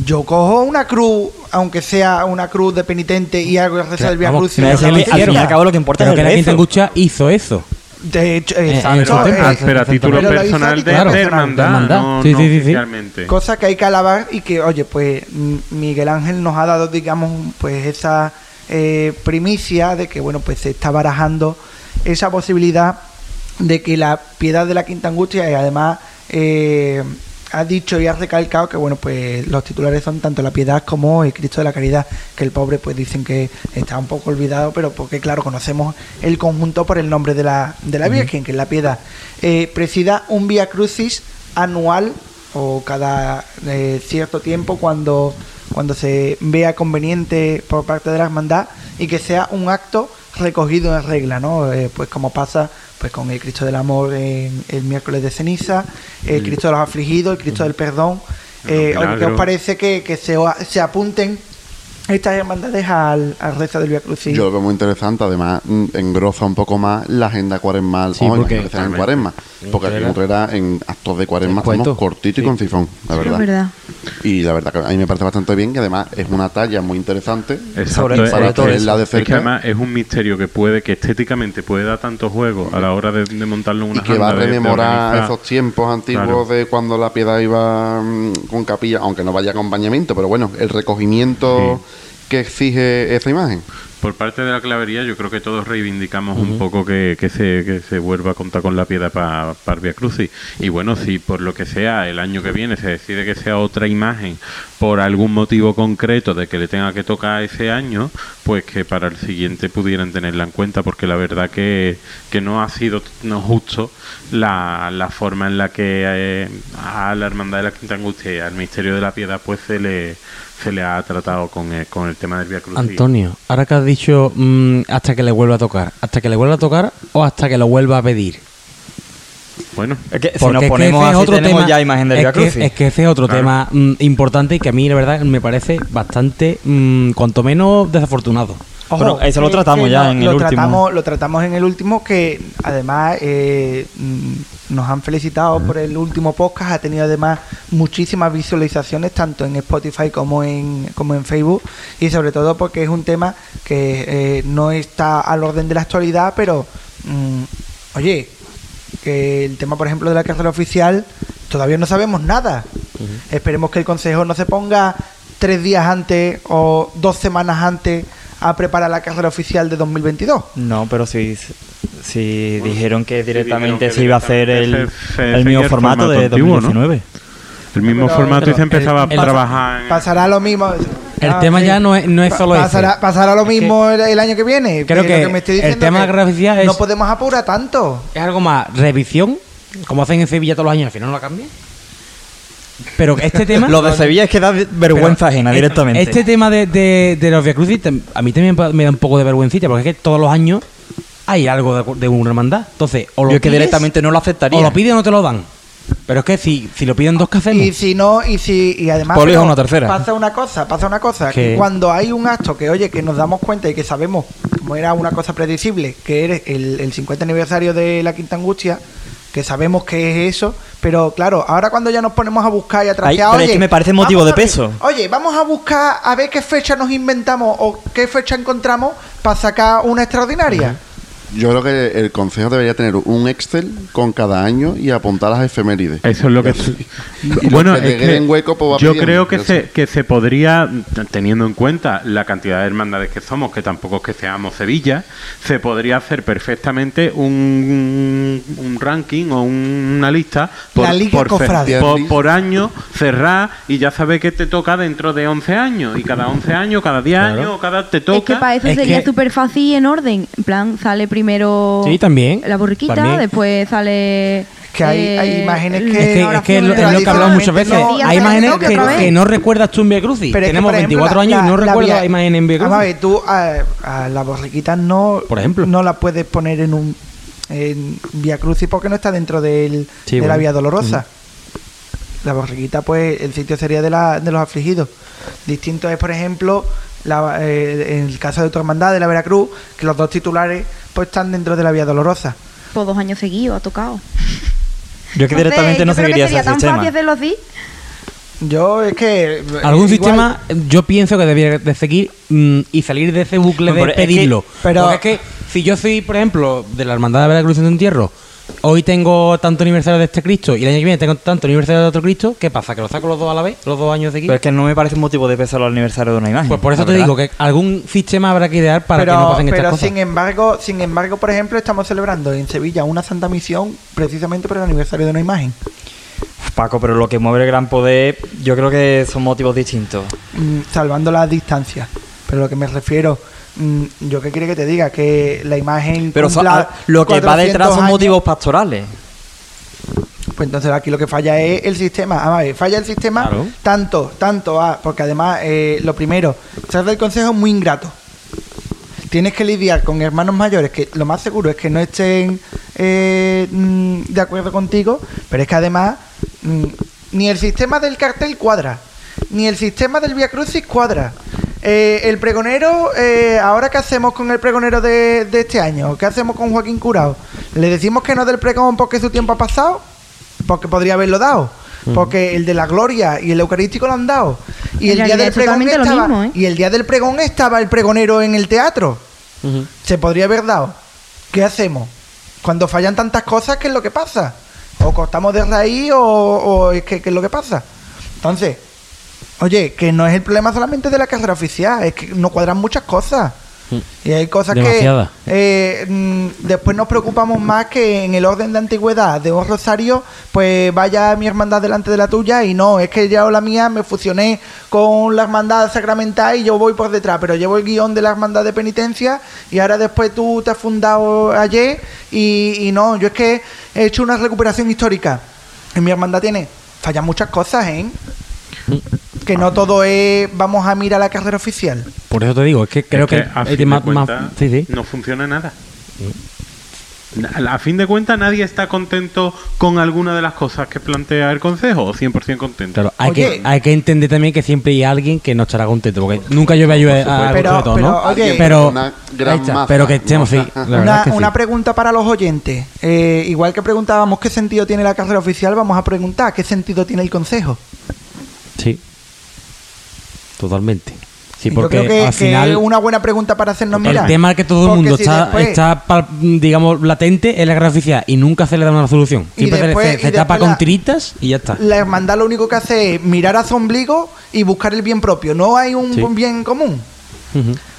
yo cojo una cruz, aunque sea una cruz de penitente y hago el rezo del Vía hago al fin y al cabo lo que importa Pero es que el la rezo. Angustia hizo eso. De hecho, en exacto. su templo. eh, Pero a título pero personal de, título de hermandad, hermandad. no, Sí, no sí, sí, sí. oficialmente. Cosa que hay que alabar y que, oye, pues M- Miguel Ángel nos ha dado, digamos, pues esa eh, primicia de que, bueno, pues se está barajando esa posibilidad de que la piedad de la Quinta Angustia y además eh, ha dicho y ha recalcado que, bueno, pues los titulares son tanto la piedad como el Cristo de la Caridad, que el pobre pues dicen que está un poco olvidado, pero porque, claro, conocemos el conjunto por el nombre de la, de la Virgen, que es la piedad. Eh, presida un Vía Crucis anual o cada eh, cierto tiempo cuando, cuando se vea conveniente por parte de la hermandad y que sea un acto recogido en regla, ¿no? Eh, pues como pasa pues con el Cristo del Amor en el miércoles de ceniza, el Cristo de los afligidos, el Cristo del perdón. Eh, ¿qué os parece que, que se, se apunten estas hermandades al, al rezo del Via Crucis? Yo lo veo muy interesante, además mm, engrosa un poco más la agenda cuaresmal. Sí, Vamos, porque- en cuaresma. Porque aquí en Utrera- en actos de cuaresma, estamos cortito y Sí. con sifón, la verdad. verdad. Y la verdad que a mí me parece bastante bien y además es una talla muy interesante. Exacto, Sobre- es- sobre todo es- eso. es que además es un misterio que puede, que estéticamente puede dar tanto juego a la hora de, de montarlo en una y que va a de- de rememorar esos tiempos antiguos Claro. de cuando la piedad iba mm, con capilla, aunque no vaya acompañamiento, pero bueno, el recogimiento que exige esa imagen. Por parte de la clavería, yo creo que todos reivindicamos un poco que, que se, que se vuelva a contar con la piedra para para Via Crucis. Y bueno, si por lo que sea el año que viene se decide que sea otra imagen por algún motivo concreto de que le tenga que tocar ese año, pues que para el siguiente pudieran tenerla en cuenta, porque la verdad que, que no ha sido no justo la, la forma en la que eh, a la Hermandad de la Quinta Angustia y al Misterio de la Piedad pues se le se le ha tratado con el, con el tema del Via Crucis. Antonio, ahora que has dicho mm, hasta que le vuelva a tocar, ¿hasta que le vuelva a tocar o hasta que lo vuelva a pedir? Bueno, Es que si nos es que ponemos es así, otro tenemos tema- ya imagen del es Via que-. Es que ese es otro Claro. tema mm, importante y que a mí, la verdad, me parece bastante, mm, cuanto menos desafortunado. Bueno, eso lo que- tratamos ya no- en el lo último. Tratamos, lo tratamos en el último, que además eh, nos han felicitado por el último podcast. Ha tenido además muchísimas visualizaciones, tanto en Spotify como en, como en Facebook. Y sobre todo porque es un tema que eh, no está al orden de la actualidad, pero mm, oye, que el tema, por ejemplo, de la carrera oficial, todavía no sabemos nada. Esperemos que el Consejo no se ponga tres días antes o dos semanas antes a preparar la carrera oficial de 2022. No, pero si, si dijeron que dijeron directamente que se iba a hacer el, el mismo formato de formato antiguo, ¿no? 2019. el mismo Pero- formato y se empezaba el- el- a trabajar en- Pasará lo mismo. El Ah, tema sí. ya no es, no es solo pasará, ese. pasará lo Es que mismo el, el año que viene. Creo que me estoy el diciendo tema que de la oficial es- No podemos apurar tanto. Es algo más revisión, como hacen en Sevilla todos los años, al final no la cambian. Pero este tema... *laughs* Lo de Sevilla es que da vergüenza ajena e- directamente. Este tema de, de, de los Via Crucis a mí también me da un poco de vergüencita, porque es que todos los años hay algo de, de una hermandad. Entonces, o lo Yo es que pides, directamente no lo aceptaría. o lo pides o no te lo dan. Pero es que si, si lo piden dos, ¿qué hacemos? Y si no, y si y además pero una tercera. pasa una cosa, pasa una cosa, ¿Qué? que cuando hay un acto que oye, que nos damos cuenta y que sabemos, como era una cosa predecible, que era el, el 50 aniversario de la Quinta Angustia, que sabemos que es eso, pero claro, ahora cuando ya nos ponemos a buscar y a trastear, Ay, pero es oye, que me parece motivo de peso. Oye, vamos a buscar a ver qué fecha nos inventamos o qué fecha encontramos para sacar una extraordinaria. Yo creo que el consejo debería tener un Excel con cada año y apuntar las efemérides. Eso es lo que... Y bueno, que es que hueco, pues yo pidiendo. creo que se, que se podría, teniendo en cuenta la cantidad de hermandades que somos, que tampoco es que seamos Sevilla, se podría hacer perfectamente un, un ranking o un- una lista por, La Liga por, por- por año, cerrar y ya sabes que te toca dentro de 11 años. Y cada 11 años, cada 10 Claro. años, cada te Es toca... que para eso Es sería que- súper fácil y en orden. En plan, sale primero Sí, también. la borriquita, También. después sale que hay, Eh, hay imágenes que... Es que, es que es lo, es lo que hablamos muchas veces. No, Hay imágenes no, que no recuerdas tú en Via Crucis. Tenemos ejemplo, 24 la- años y no vía- imágenes en Via a Crucis. ver, tú a, a la borriquita no, Por ejemplo. no la puedes poner en un en Vía Crucis porque no está dentro del, Sí, de la. Vía Dolorosa. La borriquita, pues, el sitio sería de, la, de los afligidos. Distinto es, por ejemplo, la, eh, en el caso de tu hermandad de la Veracruz, que los dos titulares pues están dentro de la Vía Dolorosa. Por dos años seguidos ha tocado. Yo que directamente no yo creo que seguiría sería ese tan sistema. fácil de los di. Yo es que... eh, Algún sistema, yo pienso que debería de seguir mm, y salir de ese bucle Bueno, de pero es que- pedirlo. pero- Porque es que si yo soy, por ejemplo, de la Hermandad de Veracruz en Entierro, hoy tengo tanto aniversario de este Cristo y el año que viene tengo tanto aniversario de otro Cristo, ¿qué pasa? ¿Que lo saco los dos a la vez? ¿Los dos años de aquí? Pero es que no me parece un motivo de pesar al aniversario de una imagen. Pues por eso te verdad. digo que algún sistema habrá que idear para pero, que no pasen estas pero cosas. sin embargo, sin embargo, por ejemplo, estamos celebrando en Sevilla una Santa Misión precisamente por el aniversario de una imagen. Paco, pero lo que mueve el gran poder, yo creo que son motivos distintos. Mm, salvando las distancias. Pero lo que me refiero, yo qué quiere que te diga, que la imagen... Pero son- cumpla a- lo que va 400 detrás son años, motivos pastorales. Pues entonces aquí lo que falla es el sistema. Vamos a ver, falla el sistema Claro. tanto, tanto, a, porque además, eh, lo primero, ser del consejo es muy ingrato. Tienes que lidiar con hermanos mayores que lo más seguro es que no estén eh, mm, de acuerdo contigo, pero es que además mm, ni el sistema del cartel cuadra, ni el sistema del Via Crucis cuadra. Eh, el pregonero, eh, ahora qué hacemos con el pregonero de, de este año, qué hacemos con Joaquín Curao, le decimos que no del pregón porque su tiempo ha pasado, porque podría haberlo dado. Porque el de la gloria y el eucarístico lo han dado. Y En el día del pregón estaba, mismo, ¿eh? y el día del pregón estaba el pregonero en el teatro. Se podría haber dado. ¿Qué hacemos? Cuando fallan tantas cosas, ¿qué es lo que pasa? O cortamos de raíz o, o es que ¿qué es lo que pasa? Entonces, oye, que no es el problema solamente de la carrera oficial, es que no cuadran muchas cosas. Y hay cosas Demasiadas. que eh, mm, después nos preocupamos más que en el orden de antigüedad de un rosario, pues vaya mi hermandad delante de la tuya y no, es que ya la mía me fusioné con la hermandad sacramental y yo voy por detrás, pero llevo el guion de la hermandad de penitencia y ahora después tú te has fundado ayer y, y no, yo es que he hecho una recuperación histórica. En mi hermandad tiene, fallan muchas cosas, ¿eh? Que no todo es vamos a mirar la carrera oficial. Por eso te digo, es que creo Es que, a fin de más, más- cuentas, sí, sí. no funciona nada. Na- A fin de cuentas, nadie está contento con alguna de las cosas que plantea el Consejo, o 100% contento. Claro, hay, Oye. que, hay que entender también que siempre hay alguien que no estará contento, porque nunca yo veo a, a, Pero- a pero, oye, pero, una gran ahí está, masa, pero que estemos, sí, ¿no? la verdad Una, es que sí. una pregunta para los oyentes. Eh, igual que preguntábamos qué sentido tiene la carrera oficial, vamos a preguntar qué sentido tiene el consejo. Sí. Totalmente. Sí, porque Yo creo que, al final una buena pregunta para hacernos el mirar. tema que todo el mundo si está, después- está pal- digamos, latente es la guerra oficial y nunca se le da una solución. Siempre se- después- se, tapa con la- tiritas y ya está. La hermandad lo único que hace es mirar a su ombligo y buscar el bien propio. No hay un Sí. bien común.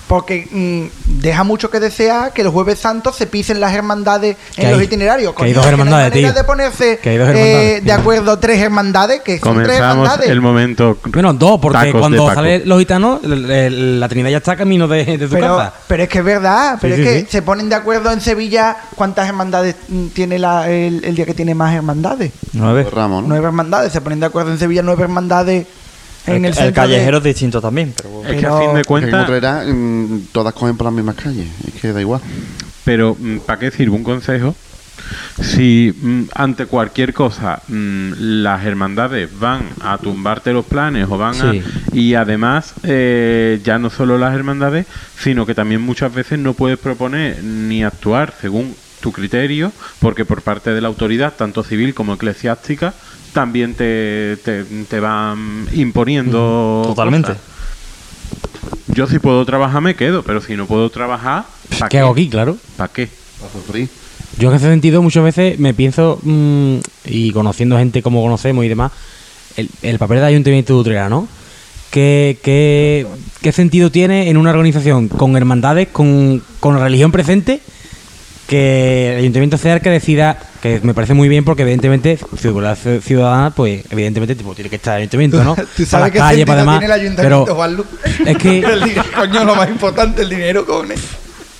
Porque mm, deja mucho que desear que el Jueves Santo se pisen las hermandades Que en hay- los itinerarios. que hay dos es no hermandades, manera tío. de ponerse Que hay dos eh, hermandades, de tío. acuerdo tres hermandades, que son tres Comenzamos hermandades. el momento. Bueno, dos, porque de cuando salen los gitanos, la Trinidad ya está camino de, de su Pero, casa. pero es que es verdad, pero Sí, es sí, que sí. se ponen de acuerdo en Sevilla cuántas hermandades mm, tiene la- el, el día que tiene más hermandades. Nueve. Ramos, ¿no? Nueve hermandades, se ponen de acuerdo en Sevilla nueve hermandades en el, el, de- callejero es distinto también, pero bueno. Es que a fin de cuentas, mm, todas cogen por las mismas calles. Es que da igual. pero ¿para qué sirve un consejo? Si mm, ante cualquier cosa mm, las hermandades van a tumbarte los planes o van Sí. a... Y además, eh, ya no solo las hermandades, sino que también muchas veces no puedes proponer ni actuar según tu criterio, porque por parte de la autoridad, tanto civil como eclesiástica, también te, te, te van imponiendo... Totalmente. cosas. Yo si puedo trabajar me quedo, pero si no puedo trabajar, ¿para ¿Qué hago aquí? Claro. ¿Para qué? Para sufrir. Yo en ese sentido muchas veces me pienso, mm, y conociendo gente como conocemos y demás, el, el papel del Ayuntamiento de Utrera, ¿no? ¿Qué, qué, qué sentido tiene en una organización con hermandades, con, con religión presente, que el Ayuntamiento sea el que decida, que me parece muy bien porque evidentemente seguridad ciudadana, pues evidentemente tipo, tiene que estar el Ayuntamiento, ¿no? *laughs* Tú Para sabes para sentido demás, tiene el ayuntamiento, pero Juanlu. es que- *laughs* El dinero, coño, lo más importante, el dinero, cojones.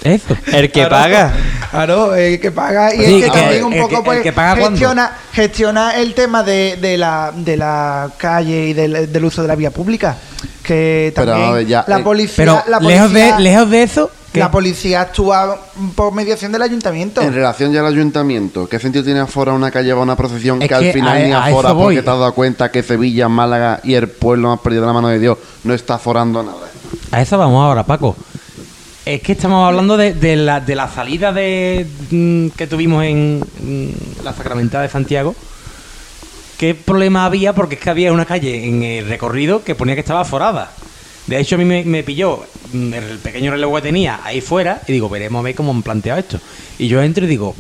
Eso. El que Claro, paga. Claro, el que paga y Sí, el que también un el poco que- pues, el que paga gestiona, gestiona el tema de, de la, de la calle y del, del uso de la vía pública. Que también ya, la eh, policía. Pero la lejos, de, policía- lejos de eso, ¿qué? La policía actúa por mediación del ayuntamiento. En relación ya al ayuntamiento, ¿qué sentido tiene afora una calle o una procesión Es que, al que final a- ni a afora porque te has dado cuenta que Sevilla, Málaga y el pueblo más perdido de la mano de Dios no está aforando nada? A eso vamos ahora, Paco. Es que estamos hablando de, de la, de la salida de, mm, que tuvimos en mm, la Sacramentada de Santiago. ¿Qué problema había? Porque es que había una calle en el recorrido que ponía que estaba forada. De hecho, a mí me, me pilló el pequeño relevo que tenía ahí fuera y digo, veremos a ver cómo han planteado esto. Y yo entro y digo,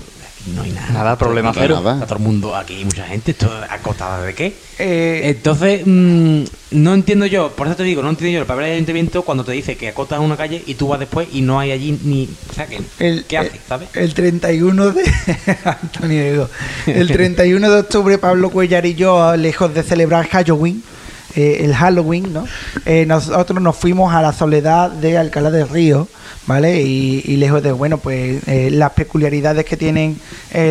no hay nada. Nada, problema No hay cero. nada. Está todo el mundo aquí, mucha gente, esto acotada de qué. Eh, Entonces, mm, no entiendo yo, por eso te digo, no entiendo yo el papel del ayuntamiento cuando te dice que acotas una calle y tú vas después y no hay allí ni. O sea, que, el, ¿qué haces, el- sabes? El 31 de. *laughs* Antonio Diego. El 31 de octubre, Pablo Cuellar y yo, lejos de celebrar Halloween, eh, el Halloween, ¿no? Eh, nosotros nos fuimos a la soledad de Alcalá del Río, ¿vale? Y, y lejos de, bueno, pues eh, las peculiaridades que tienen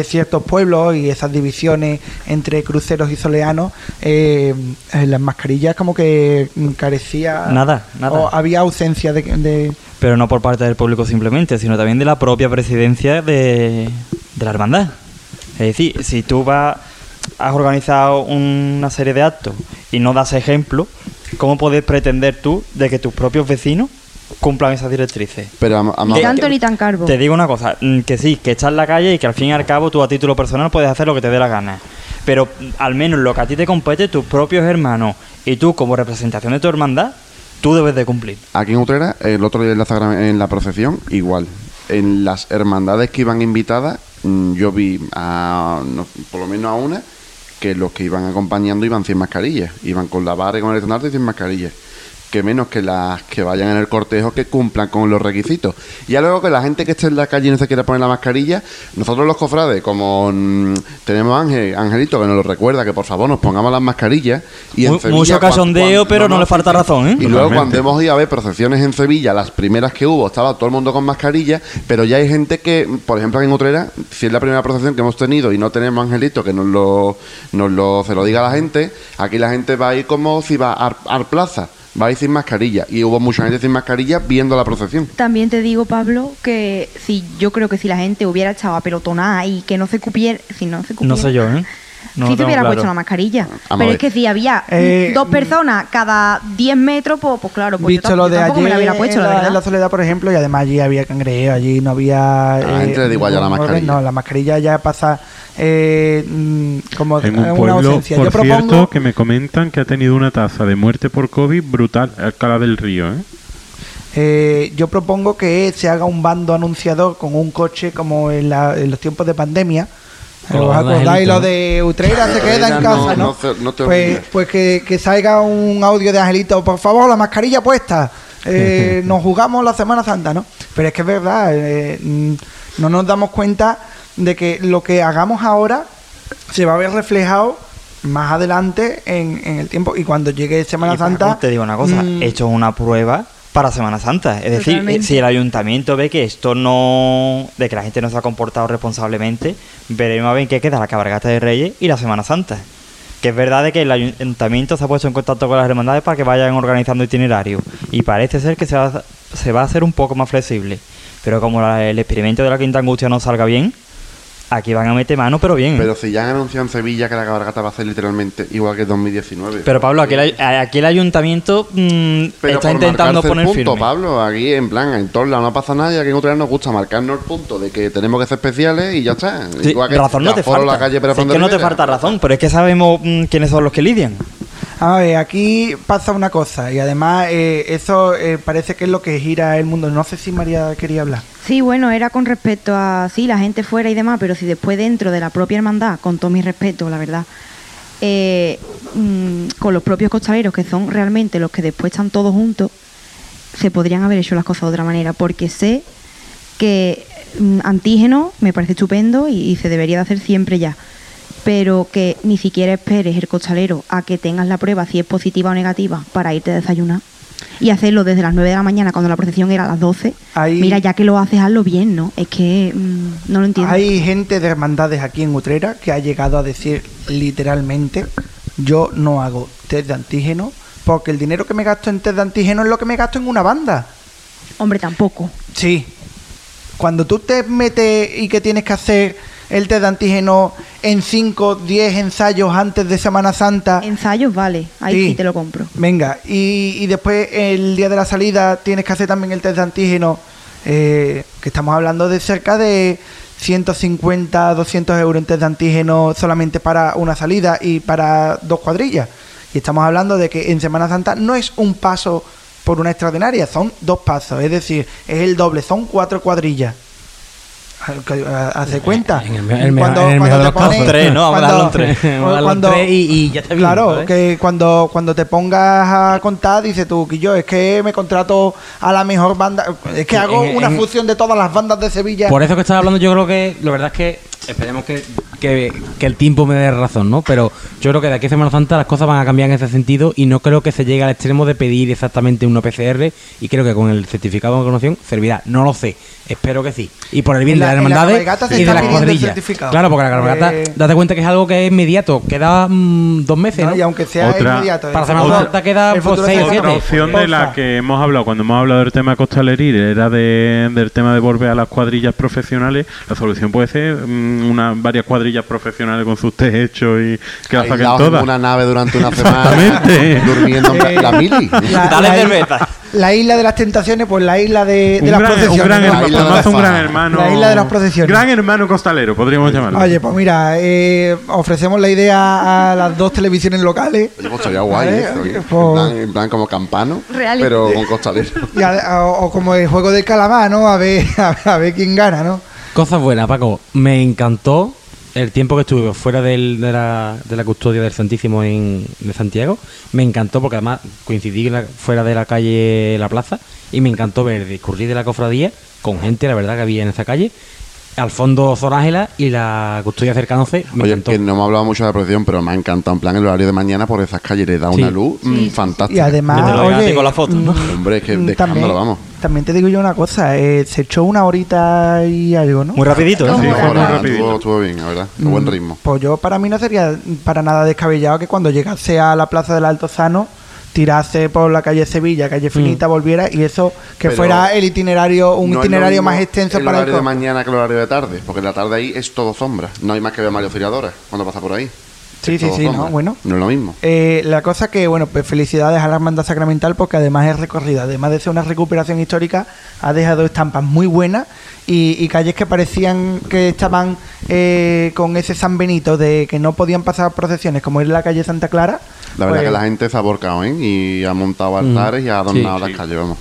ciertos pueblos y esas divisiones entre cruceros y soleanos, las mascarillas como que carecía. Nada, nada. O había ausencia de- de Pero no por parte del público simplemente, sino también de la propia presidencia de, de la hermandad. Es decir, si tú vas, has organizado una serie de actos y no das ejemplo, ¿cómo puedes pretender tú de que tus propios vecinos cumplan esas directrices? Pero am- am- Ni tanto ni tan carbo. Te digo una cosa, mm, que sí, que estás en la calle y que al fin y al cabo tú a título personal puedes hacer lo que te dé la gana. Pero mm, al menos lo que a ti te compete, tus propios hermanos y tú como representación de tu hermandad, tú debes de cumplir. Aquí en Utrera, el otro día en la, en la procesión, igual. En las hermandades que iban invitadas, mm, yo vi a, no, por lo menos a una que los que iban acompañando iban sin mascarillas. Iban con la barra y con el estandarte y sin mascarillas. Que menos que las que vayan en el cortejo que cumplan con los requisitos. Y ya luego que la gente que esté en la calle y no se quiera poner la mascarilla, nosotros los cofrades, como mm, tenemos a Ángel, Angelito que nos lo recuerda, que por favor nos pongamos las mascarillas. Y en Mu- Sevilla, mucho cuan- pero no le falta razón, ¿eh? Y luego cuando hemos ido a ver procesiones en Sevilla, las primeras que hubo, estaba todo el mundo con mascarilla, pero ya hay gente que, por ejemplo, aquí en Utrera, si es la primera procesión que hemos tenido y no tenemos angelito que nos lo, nos lo, se lo diga a la gente, aquí la gente va a ir como si va a, a plaza, va a ir sin mascarilla. Y hubo mucha gente sin mascarilla viendo la procesión. También te digo, Pablo, que si yo creo que si la gente hubiera echado a pelotonar y que no se cupiera, si no se cupiera, No sé yo, ¿eh? No si te hubiera claro. puesto la mascarilla. Vamos Pero es que si había Eh, dos personas cada 10 metros, pues, pues claro, pues yo visto lo yo de tampoco ayer me la hubiera puesto, en, la la, verdad. en la soledad, por ejemplo, y además allí había cangrejo, allí no había... A la gente le da igual ya la mascarilla. No, la mascarilla ya pasa eh, mm, como En eh, un una pueblo, ausencia. por Yo propongo... cierto, que me comentan que ha tenido una tasa de muerte por COVID brutal, Alcalá del Río, ¿eh? Eh, yo propongo que se haga un bando anunciador con un coche como en, la- en los tiempos de pandemia. Con ¿Os los acordáis angelitos, lo de Utrera se queda en casa, no- no? no te- no te pues pues que, que salga un audio de Angelito, por favor, la mascarilla puesta. Eh, nos jugamos la Semana Santa, ¿no? Pero es que es verdad, eh, mm, no nos damos cuenta de que lo que hagamos ahora se va a ver reflejado más adelante en, en el tiempo y cuando llegue Semana Y, Santa Te digo una cosa, mm, esto es una prueba para Semana Santa. Es decir, Totalmente. eh, si el ayuntamiento ve que esto no. de que la gente no se ha comportado responsablemente, veremos a ver en qué queda la cabalgata de Reyes y la Semana Santa. Que es verdad de que el ayuntamiento se ha puesto en contacto con las hermandades para que vayan organizando itinerario. Y parece ser que se va, a- se va a hacer un poco más flexible. Pero como la- el experimento de la Quinta Angustia no salga bien, aquí van a meter mano, pero bien. Pero si ya han anunciado en Sevilla que la cabalgata va a ser literalmente igual que 2019. Pero Pablo, aquí el, aquí el ayuntamiento mm, Pero está intentando marcarse el poner punto, firme. Pablo, aquí en plan, en todos lados no pasa nada y aquí en Utrera nos gusta marcarnos el punto de que tenemos que ser especiales y ya está. Sí, Igual que razón no te falta. la calle Si Perafón es que no te falta razón, pero es que sabemos mm, quiénes son los que lidian. A ver, aquí pasa una cosa y además eh, eso eh, parece que es lo que gira el mundo. No sé si María quería hablar. Sí, bueno, era con respecto a, sí, la gente fuera y demás, pero si después dentro de la propia hermandad, con todo mi respeto, la verdad, eh, mm, con los propios costaleros, que son realmente los que después están todos juntos, se podrían haber hecho las cosas de otra manera, porque sé que mm, antígeno me parece estupendo y, y se debería de hacer siempre ya, pero que ni siquiera esperes el costalero a que tengas la prueba si es positiva o negativa para irte a desayunar. Y hacerlo desde las 9 de la mañana cuando la procesión era a las 12. Ahí- Mira, ya que lo haces, hazlo bien, ¿no? Es que mm, no lo entiendo. Hay gente de hermandades aquí en Utrera que ha llegado a decir literalmente, yo no hago test de antígeno porque el dinero que me gasto en test de antígeno es lo que me gasto en una banda. Hombre, tampoco. Sí. Cuando tú te metes y que tienes que hacer el test de antígeno en 5, 10 ensayos antes de Semana Santa. Ensayos, vale. Ahí Sí. sí, te lo compro. Venga, y, y después el día de la salida tienes que hacer también el test de antígeno, eh, que estamos hablando de cerca de 150, 200 euros en test de antígeno solamente para una salida y para dos cuadrillas. Y estamos hablando de que en Semana Santa no es un paso por una extraordinaria, son dos pasos, es decir, es el doble, son cuatro cuadrillas. ¿Hace cuenta? En el me- el mejor- en el mejor de te los casos. pones- Tres, ¿no? Vamos a darle un cuando- tres. Vamos a cuando- tres y- y ya está bien, Claro, que cuando, cuando te pongas a contar, dices tú, que yo es que me contrato a la mejor banda. Es que hago en- una en- fusión de todas las bandas de Sevilla. Por eso que estaba hablando, yo creo que la verdad es que esperemos que, que, que el tiempo me dé razón, ¿no? Pero yo creo que de aquí a Semana Santa las cosas van a cambiar en ese sentido y no creo que se llegue al extremo de pedir exactamente una PCR y creo que con el certificado de vacunación servirá. No lo sé, espero que sí. Y por el bien En la- de las la hermandades se y de las cuadrillas. Claro, porque la cabalgata, Eh, date cuenta que es algo que es inmediato, queda mm, dos meses, ¿no? ¿no? Y aunque sea Otra- inmediato. para el Semana Santa queda, pues, seis o siete. Otra opción de la que hemos hablado cuando hemos hablado del tema costalerir era de, del tema de volver a las cuadrillas profesionales. La solución puede ser mm, una, varias cuadrillas profesionales con sus test hechos y que las saquen todas. una nave durante una *laughs* semana durmiendo en Eh, la mili. La, Dale la cerveza. Isla, la isla de las tentaciones, pues la isla de, de Un las gran, procesiones. un gran ¿no? La hermano, isla de la formazo un gran hermano. La isla de las procesiones. Gran hermano costalero, podríamos llamarlo. Oye, pues mira, eh, ofrecemos la idea a las dos televisiones locales. Oye, pues estaría guay Vale, eso, ¿eh? pues- en, plan, en plan como campano, Reality. pero con costalero. y a- o, o como el juego del calamar, ¿no? *laughs* A ver, a, ver quién gana, ¿no? Cosas buenas, Paco. Me encantó el tiempo que estuve fuera de, la, de la custodia del Santísimo en, de Santiago. Me encantó porque además coincidí fuera de la calle La Plaza y me encantó ver discurrir de la cofradía con gente, la verdad, que había en esa calle. Al fondo Sor Ángela y la custodia cercándose. Me Oye, encantó. que no me ha hablado mucho de la procesión, pero me ha encantado en plan el horario de mañana por esas calles, le da Sí. una luz mm, Sí, fantástica. Y además, oye, con la foto, ¿no? mm, Hombre, es que mm, de escándalo, vamos. También te digo yo una cosa, eh, se echó una horita y algo, ¿no? Muy rapidito, ¿eh? Sí, Muy rapidito. estuvo, estuvo bien, la verdad. A buen ritmo. Pues yo para mí no sería para nada descabellado que cuando llegase a la plaza del Altozano tirase por la calle Sevilla, calle Finita, volviera y eso que Pero fuera el itinerario, un No es lo itinerario mismo más extenso el para el horario de mañana que el horario de tarde, porque la tarde ahí es todo sombra. No hay más que ver Mario Feriadora cuando pasa por ahí. Sí, sí, sí, no, bueno. No es lo mismo. Eh, la cosa que, bueno, pues felicidades a la Hermandad Sacramental porque además es recorrida, además de ser una recuperación histórica, ha dejado estampas muy buenas y, y calles que parecían que estaban eh, con ese San Benito de que no podían pasar procesiones, como es la calle Santa Clara. La verdad pues, que la gente se ha volcado, ¿eh? Y ha montado Mm. altares y ha adornado Sí, las sí. calles, vamos.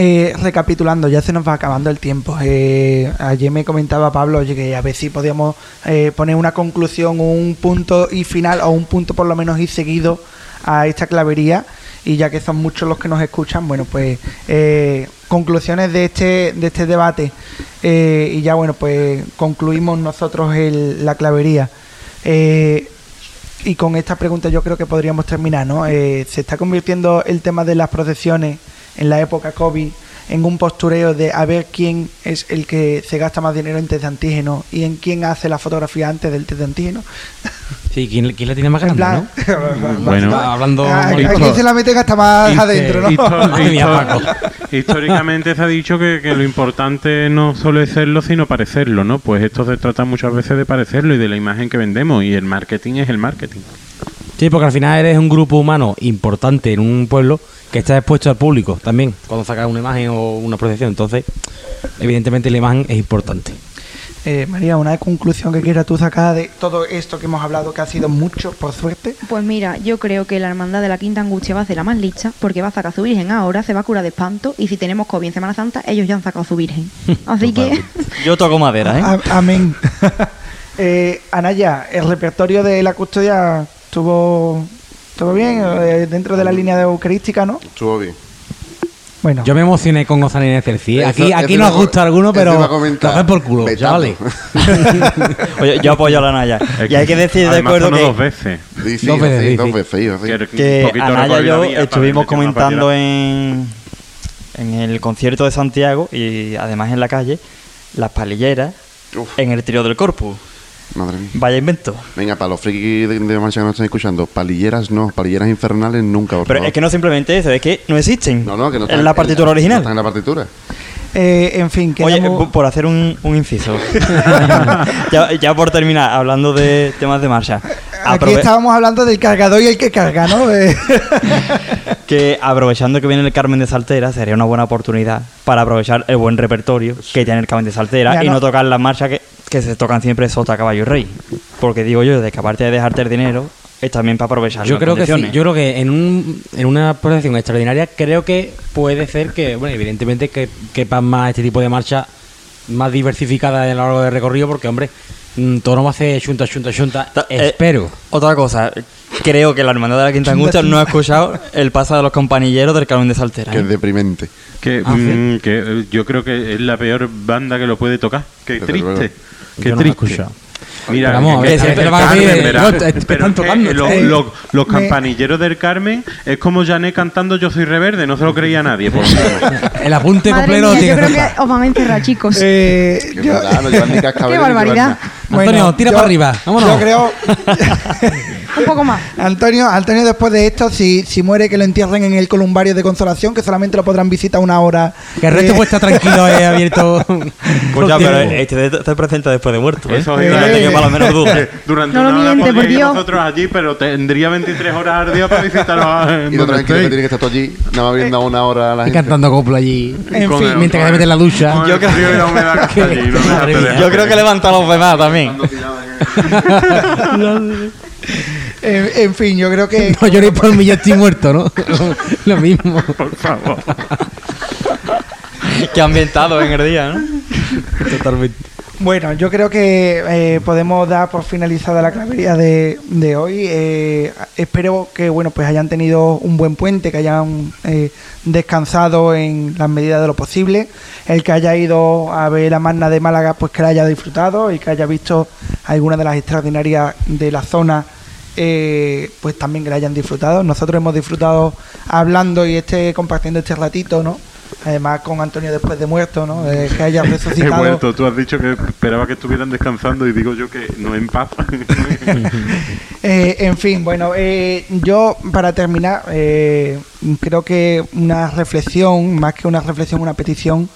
Eh, recapitulando, ya se nos va acabando el tiempo. Eh, ayer me comentaba Pablo, que a ver si podíamos eh, poner una conclusión, un punto y final, o un punto por lo menos y seguido a esta clavería. Y ya que son muchos los que nos escuchan, bueno, pues eh, conclusiones de este, de este debate. Eh, y ya, bueno, pues concluimos nosotros el- la clavería. Y con esta pregunta yo creo que podríamos terminar, ¿no? Se está convirtiendo el tema de las procesiones en la época COVID en un postureo de a ver quién es el que se gasta más dinero en test de antígeno y en quién hace la fotografía antes del test de antígeno. *laughs* Sí, ¿quién, quién la tiene más grande, plan, no? *laughs* Bueno. hablando... a, a bonito. quién se la meten hasta más adentro, ¿no? *laughs* Históricamente se ha dicho que, que lo importante no suele serlo, sino parecerlo, ¿no? Pues esto se trata muchas veces de parecerlo y de la imagen que vendemos, y el marketing es el marketing. Sí, porque al final eres un grupo humano importante en un pueblo que está expuesto al público también, cuando sacas una imagen o una procesión. Entonces, evidentemente la imagen es importante. Eh, María, una conclusión que quieras tú sacar de todo esto que hemos hablado, que ha sido mucho, por suerte. Pues mira, yo creo que la hermandad de la Quinta Angustia va a ser la más lista porque va a sacar a su virgen ahora, se va a curar de espanto y si tenemos COVID en Semana Santa, ellos ya han sacado a su virgen. *laughs* Así que *laughs* Yo toco madera, ¿eh? A- amén. *laughs* eh, Anaya, el repertorio de la custodia estuvo, estuvo bien, eh, dentro de la línea de eucarística, ¿no? Estuvo bien. Bueno, Yo me emocioné con González en el Celci. ¿eh? Eso- Aquí, eso aquí nos gusta alguno, pero iba a comentar. coger por culo. *laughs* Oye, yo apoyo a la Naya. Es Y hay que decir de acuerdo que, dos veces. Sí, sí, Dos veces, sí, dos veces. Que- Anaya y yo estuvimos comentando en, en el concierto de Santiago y además en la calle las palilleras Uf, en el trío del Corpus. Madre mía. Vaya invento. Venga, para los frikis de, de marcha que nos están escuchando, palilleras no, palilleras infernales nunca, por Pero favor. es que no simplemente eso, es que no existen No, no, que no en la partitura no original. están en la partitura. eh, en fin, Oye, quedamos- p- por hacer un, un inciso. *laughs* ya, ya por terminar, hablando de temas de marcha. aquí aprove- estábamos hablando del cargador y el que carga, ¿no? *laughs* Eh, que aprovechando que viene el Carmen de Saltera, sería una buena oportunidad para aprovechar el buen repertorio que tiene el Carmen de Saltera Ya y no- no, tocar las marchas que, que se tocan siempre Sota, Caballo y Rey. Porque digo yo, de que aparte de dejarte el dinero, es también para aprovechar Yo las creo que sí. Yo creo que en, un, en una procesión extraordinaria creo que puede ser que, bueno, evidentemente que quepan más este tipo de marcha más diversificada a lo largo del recorrido porque, hombre, mm, todo no va a hacer chunta, chunta, chunta. Ta- eh, Espero. Otra cosa, creo que la Hermandad de la Quinta Angustia no ha escuchado el paso de los campanilleros del Carmen de Saltera. Que es deprimente. Que, Ah, mm, que eh, yo creo que es la peor banda que lo puede tocar. Qué Desde triste. luego. Qué triste. Mira, los, campanilleros del Carmen es como Janet cantando Yo soy reverde, no se lo creía nadie. por. *laughs* El apunte Madre coplero mía, yo creo que os van a encerrar, chicos. eh, Que yo- verdad, no llevan ni *laughs* cascabel Qué barbaridad. nada. Antonio, tira yo- para arriba, vámonos. Yo creo, *laughs* Un poco más. *laughs* Antonio, Antonio después de esto, si, si muere, que lo entierren en el columbario de consolación, que solamente lo podrán visitar una hora. Que el resto Eh, pues está tranquilo, eh, *laughs* abierto. Pues ya, pero tiempo. este está presente después de muerto. ¿eh? Eso es- tengo para lo menos duda. *laughs* Durante No lo una hora miente, por ir Dios. nosotros allí, pero tendría 23 horas al día para visitarlo en Y lo tranquilo que tiene que estar todo allí, nada más viendo una hora a la Y gente. cantando copla allí. En fin. el- Mientras que te metes en la ducha. Yo creo que levanta a los demás también. En, en fin, yo creo que. No lloréis por mí, ya estoy muerto, ¿no? *laughs* Lo mismo. Por favor. que ambientado en el día, ¿no? Totalmente. Bueno, yo creo que eh, podemos dar por finalizada la clavería de, de hoy. Eh, espero que bueno pues hayan tenido un buen puente, que hayan eh, descansado en las medidas de lo posible. El que haya ido a ver la magna de Málaga, pues que la haya disfrutado y que haya visto algunas de las extraordinarias de la zona, eh, pues también que la hayan disfrutado. Nosotros hemos disfrutado hablando y este compartiendo este ratito, ¿no? Además con Antonio después de muerto, ¿no? Eh, que haya He *laughs* resucitado. vuelto. Tú has dicho que esperaba que estuvieran descansando y digo yo que no en paz. *laughs* Eh, en fin, bueno, eh, yo para terminar, eh, creo que una reflexión, más que una reflexión, una petición,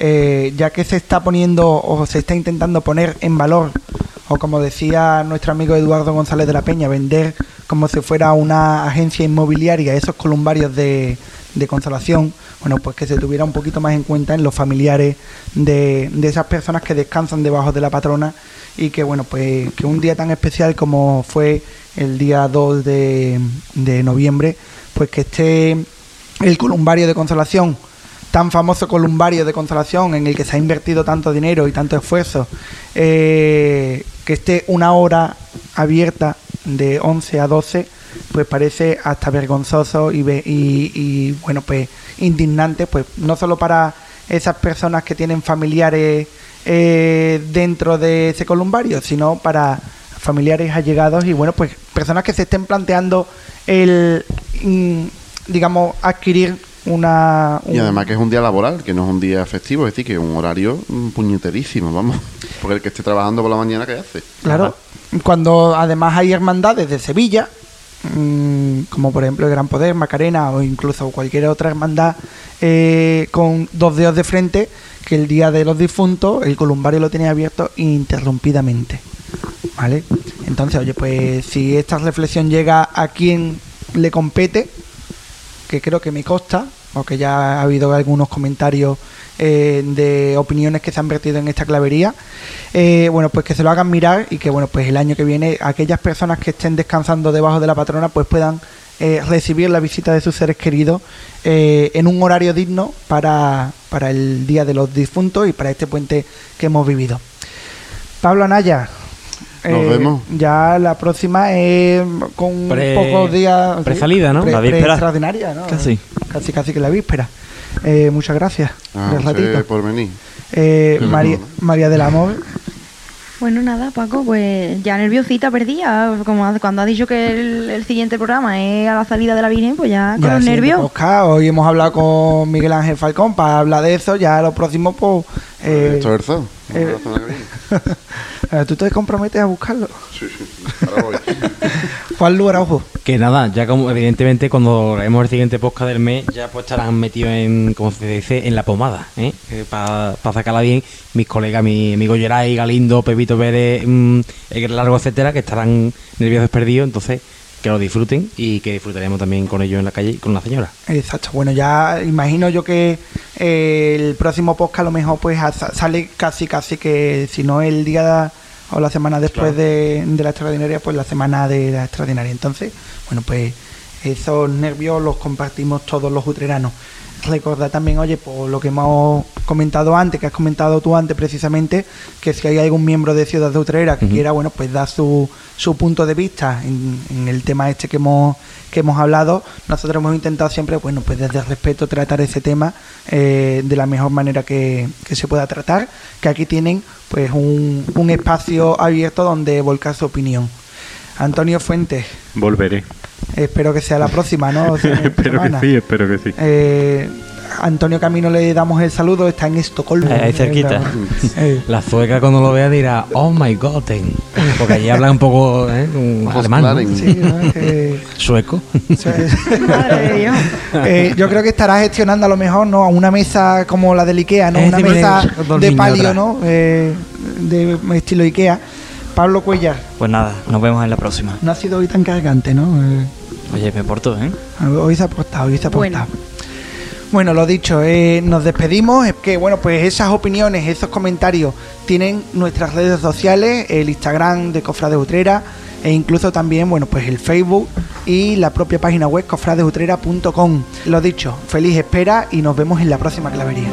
eh, ya que se está poniendo o se está intentando poner en valor, o como decía nuestro amigo Eduardo González de la Peña, vender como si fuera una agencia inmobiliaria esos columbarios de, de consolación, bueno, pues que se tuviera un poquito más en cuenta en los familiares de, de esas personas que descansan debajo de la patrona y que, bueno, pues que un día tan especial como fue el día 2 de, de noviembre, pues que esté el columbario de consolación, tan famoso columbario de consolación en el que se ha invertido tanto dinero y tanto esfuerzo, eh, que esté una hora abierta de 11 a 12, pues parece hasta vergonzoso y, bueno, pues indignante, pues no solo para esas personas que tienen familiares eh, dentro de ese columbario, sino para familiares allegados y bueno, pues personas que se estén planteando el, mm, digamos, adquirir una... Y además que es un día laboral, que no es un día festivo, es decir, que es un horario mm, puñeterísimo, vamos. *laughs* Porque el que esté trabajando por la mañana, ¿qué hace? Claro, cuando además hay hermandades de Sevilla, mm, como por ejemplo el Gran Poder, Macarena o incluso cualquier otra hermandad eh, con dos dedos de frente, que el día de los difuntos el columbario lo tiene abierto ininterrumpidamente. ¿Vale? Entonces, oye, pues si esta reflexión llega a quien le compete, que creo que me consta, o que ya ha habido algunos comentarios eh, de opiniones que se han vertido en esta clavería, eh, bueno, pues que se lo hagan mirar y que, bueno, pues el año que viene aquellas personas que estén descansando debajo de la patrona, pues puedan eh, recibir la visita de sus seres queridos eh, en un horario digno para, para el Día de los Difuntos y para este puente que hemos vivido. Pablo Anaya. Nos eh, vemos. Ya la próxima es con Pre- pocos días. presalida, ¿no? Pre- La víspera. extraordinaria, ¿no? Casi. Casi, casi que la víspera. Eh, muchas gracias Ah, por venir. Eh, María, María del Amor, Bueno, nada, Paco, pues ya nerviosita perdida. Como cuando ha dicho que el, el siguiente programa es a la salida de la Virgen, pues ya con Ya, los nervios. podcast. Hoy hemos hablado con Miguel Ángel Falcón para hablar de eso. Ya lo próximo, pues. eh, Esto es eh, *laughs* ¿Tú te comprometes a buscarlo? Sí, sí. Ahora voy. *laughs* Juan Lu Araujo. Que nada, ya como evidentemente cuando haremos el siguiente podcast del mes, ya pues estarán metidos en, como se dice, en la pomada, ¿eh? para sacarla bien mis colegas, mi amigo Geray, Galindo, Pepito Pérez, mm, el largo, etcétera, que estarán nerviosos perdidos, entonces que lo disfruten y que disfrutaremos también con ellos en la calle y con la señora. Exacto. Bueno, ya imagino yo que eh, el próximo podcast a lo mejor pues sale casi, casi que si no el día o la semana después de, de la extraordinaria, pues la semana de la extraordinaria. Entonces, bueno, pues esos nervios los compartimos todos los utreranos. Recordar también, oye, por lo que hemos comentado antes, que has comentado tú antes precisamente, que si hay algún miembro de Ciudad de Utrera que quiera, bueno, pues dar su, su punto de vista en, en el tema este que hemos, que hemos hablado, nosotros hemos intentado siempre, bueno, pues desde el respeto tratar ese tema eh, de la mejor manera que, que se pueda tratar, que aquí tienen pues un, un espacio abierto donde volcar su opinión. Antonio Fuentes, Volveré. espero que sea la próxima, ¿no? *laughs* Espero que sí, espero que sí. Eh, Antonio Camino le damos el saludo, está en Estocolmo. Eh, ahí cerquita. *laughs* Eh, La sueca cuando lo vea dirá, oh my god, ten", porque allí habla un poco ¿eh? un alemán, sí, ¿no? Eh, *laughs* sueco. Madre Dios. Eh, yo creo que estará gestionando a lo mejor no a una mesa como la del Ikea, ¿no? Una mesa de palio. ¿no? Eh, de estilo Ikea. Pablo Cuellar, Pues nada, nos vemos en la próxima. no ha sido hoy tan cargante, ¿no? Eh, Oye, me porto, ¿eh? hoy se ha aportado, hoy se ha Bueno. aportado. Bueno, lo dicho, eh, nos despedimos. Es que, bueno, pues esas opiniones, esos comentarios tienen nuestras redes sociales, el Instagram de Cofrade Utrera e incluso también, bueno, pues el Facebook y la propia página web cofradesutrera.com. Lo dicho, feliz espera y nos vemos en la próxima clavería.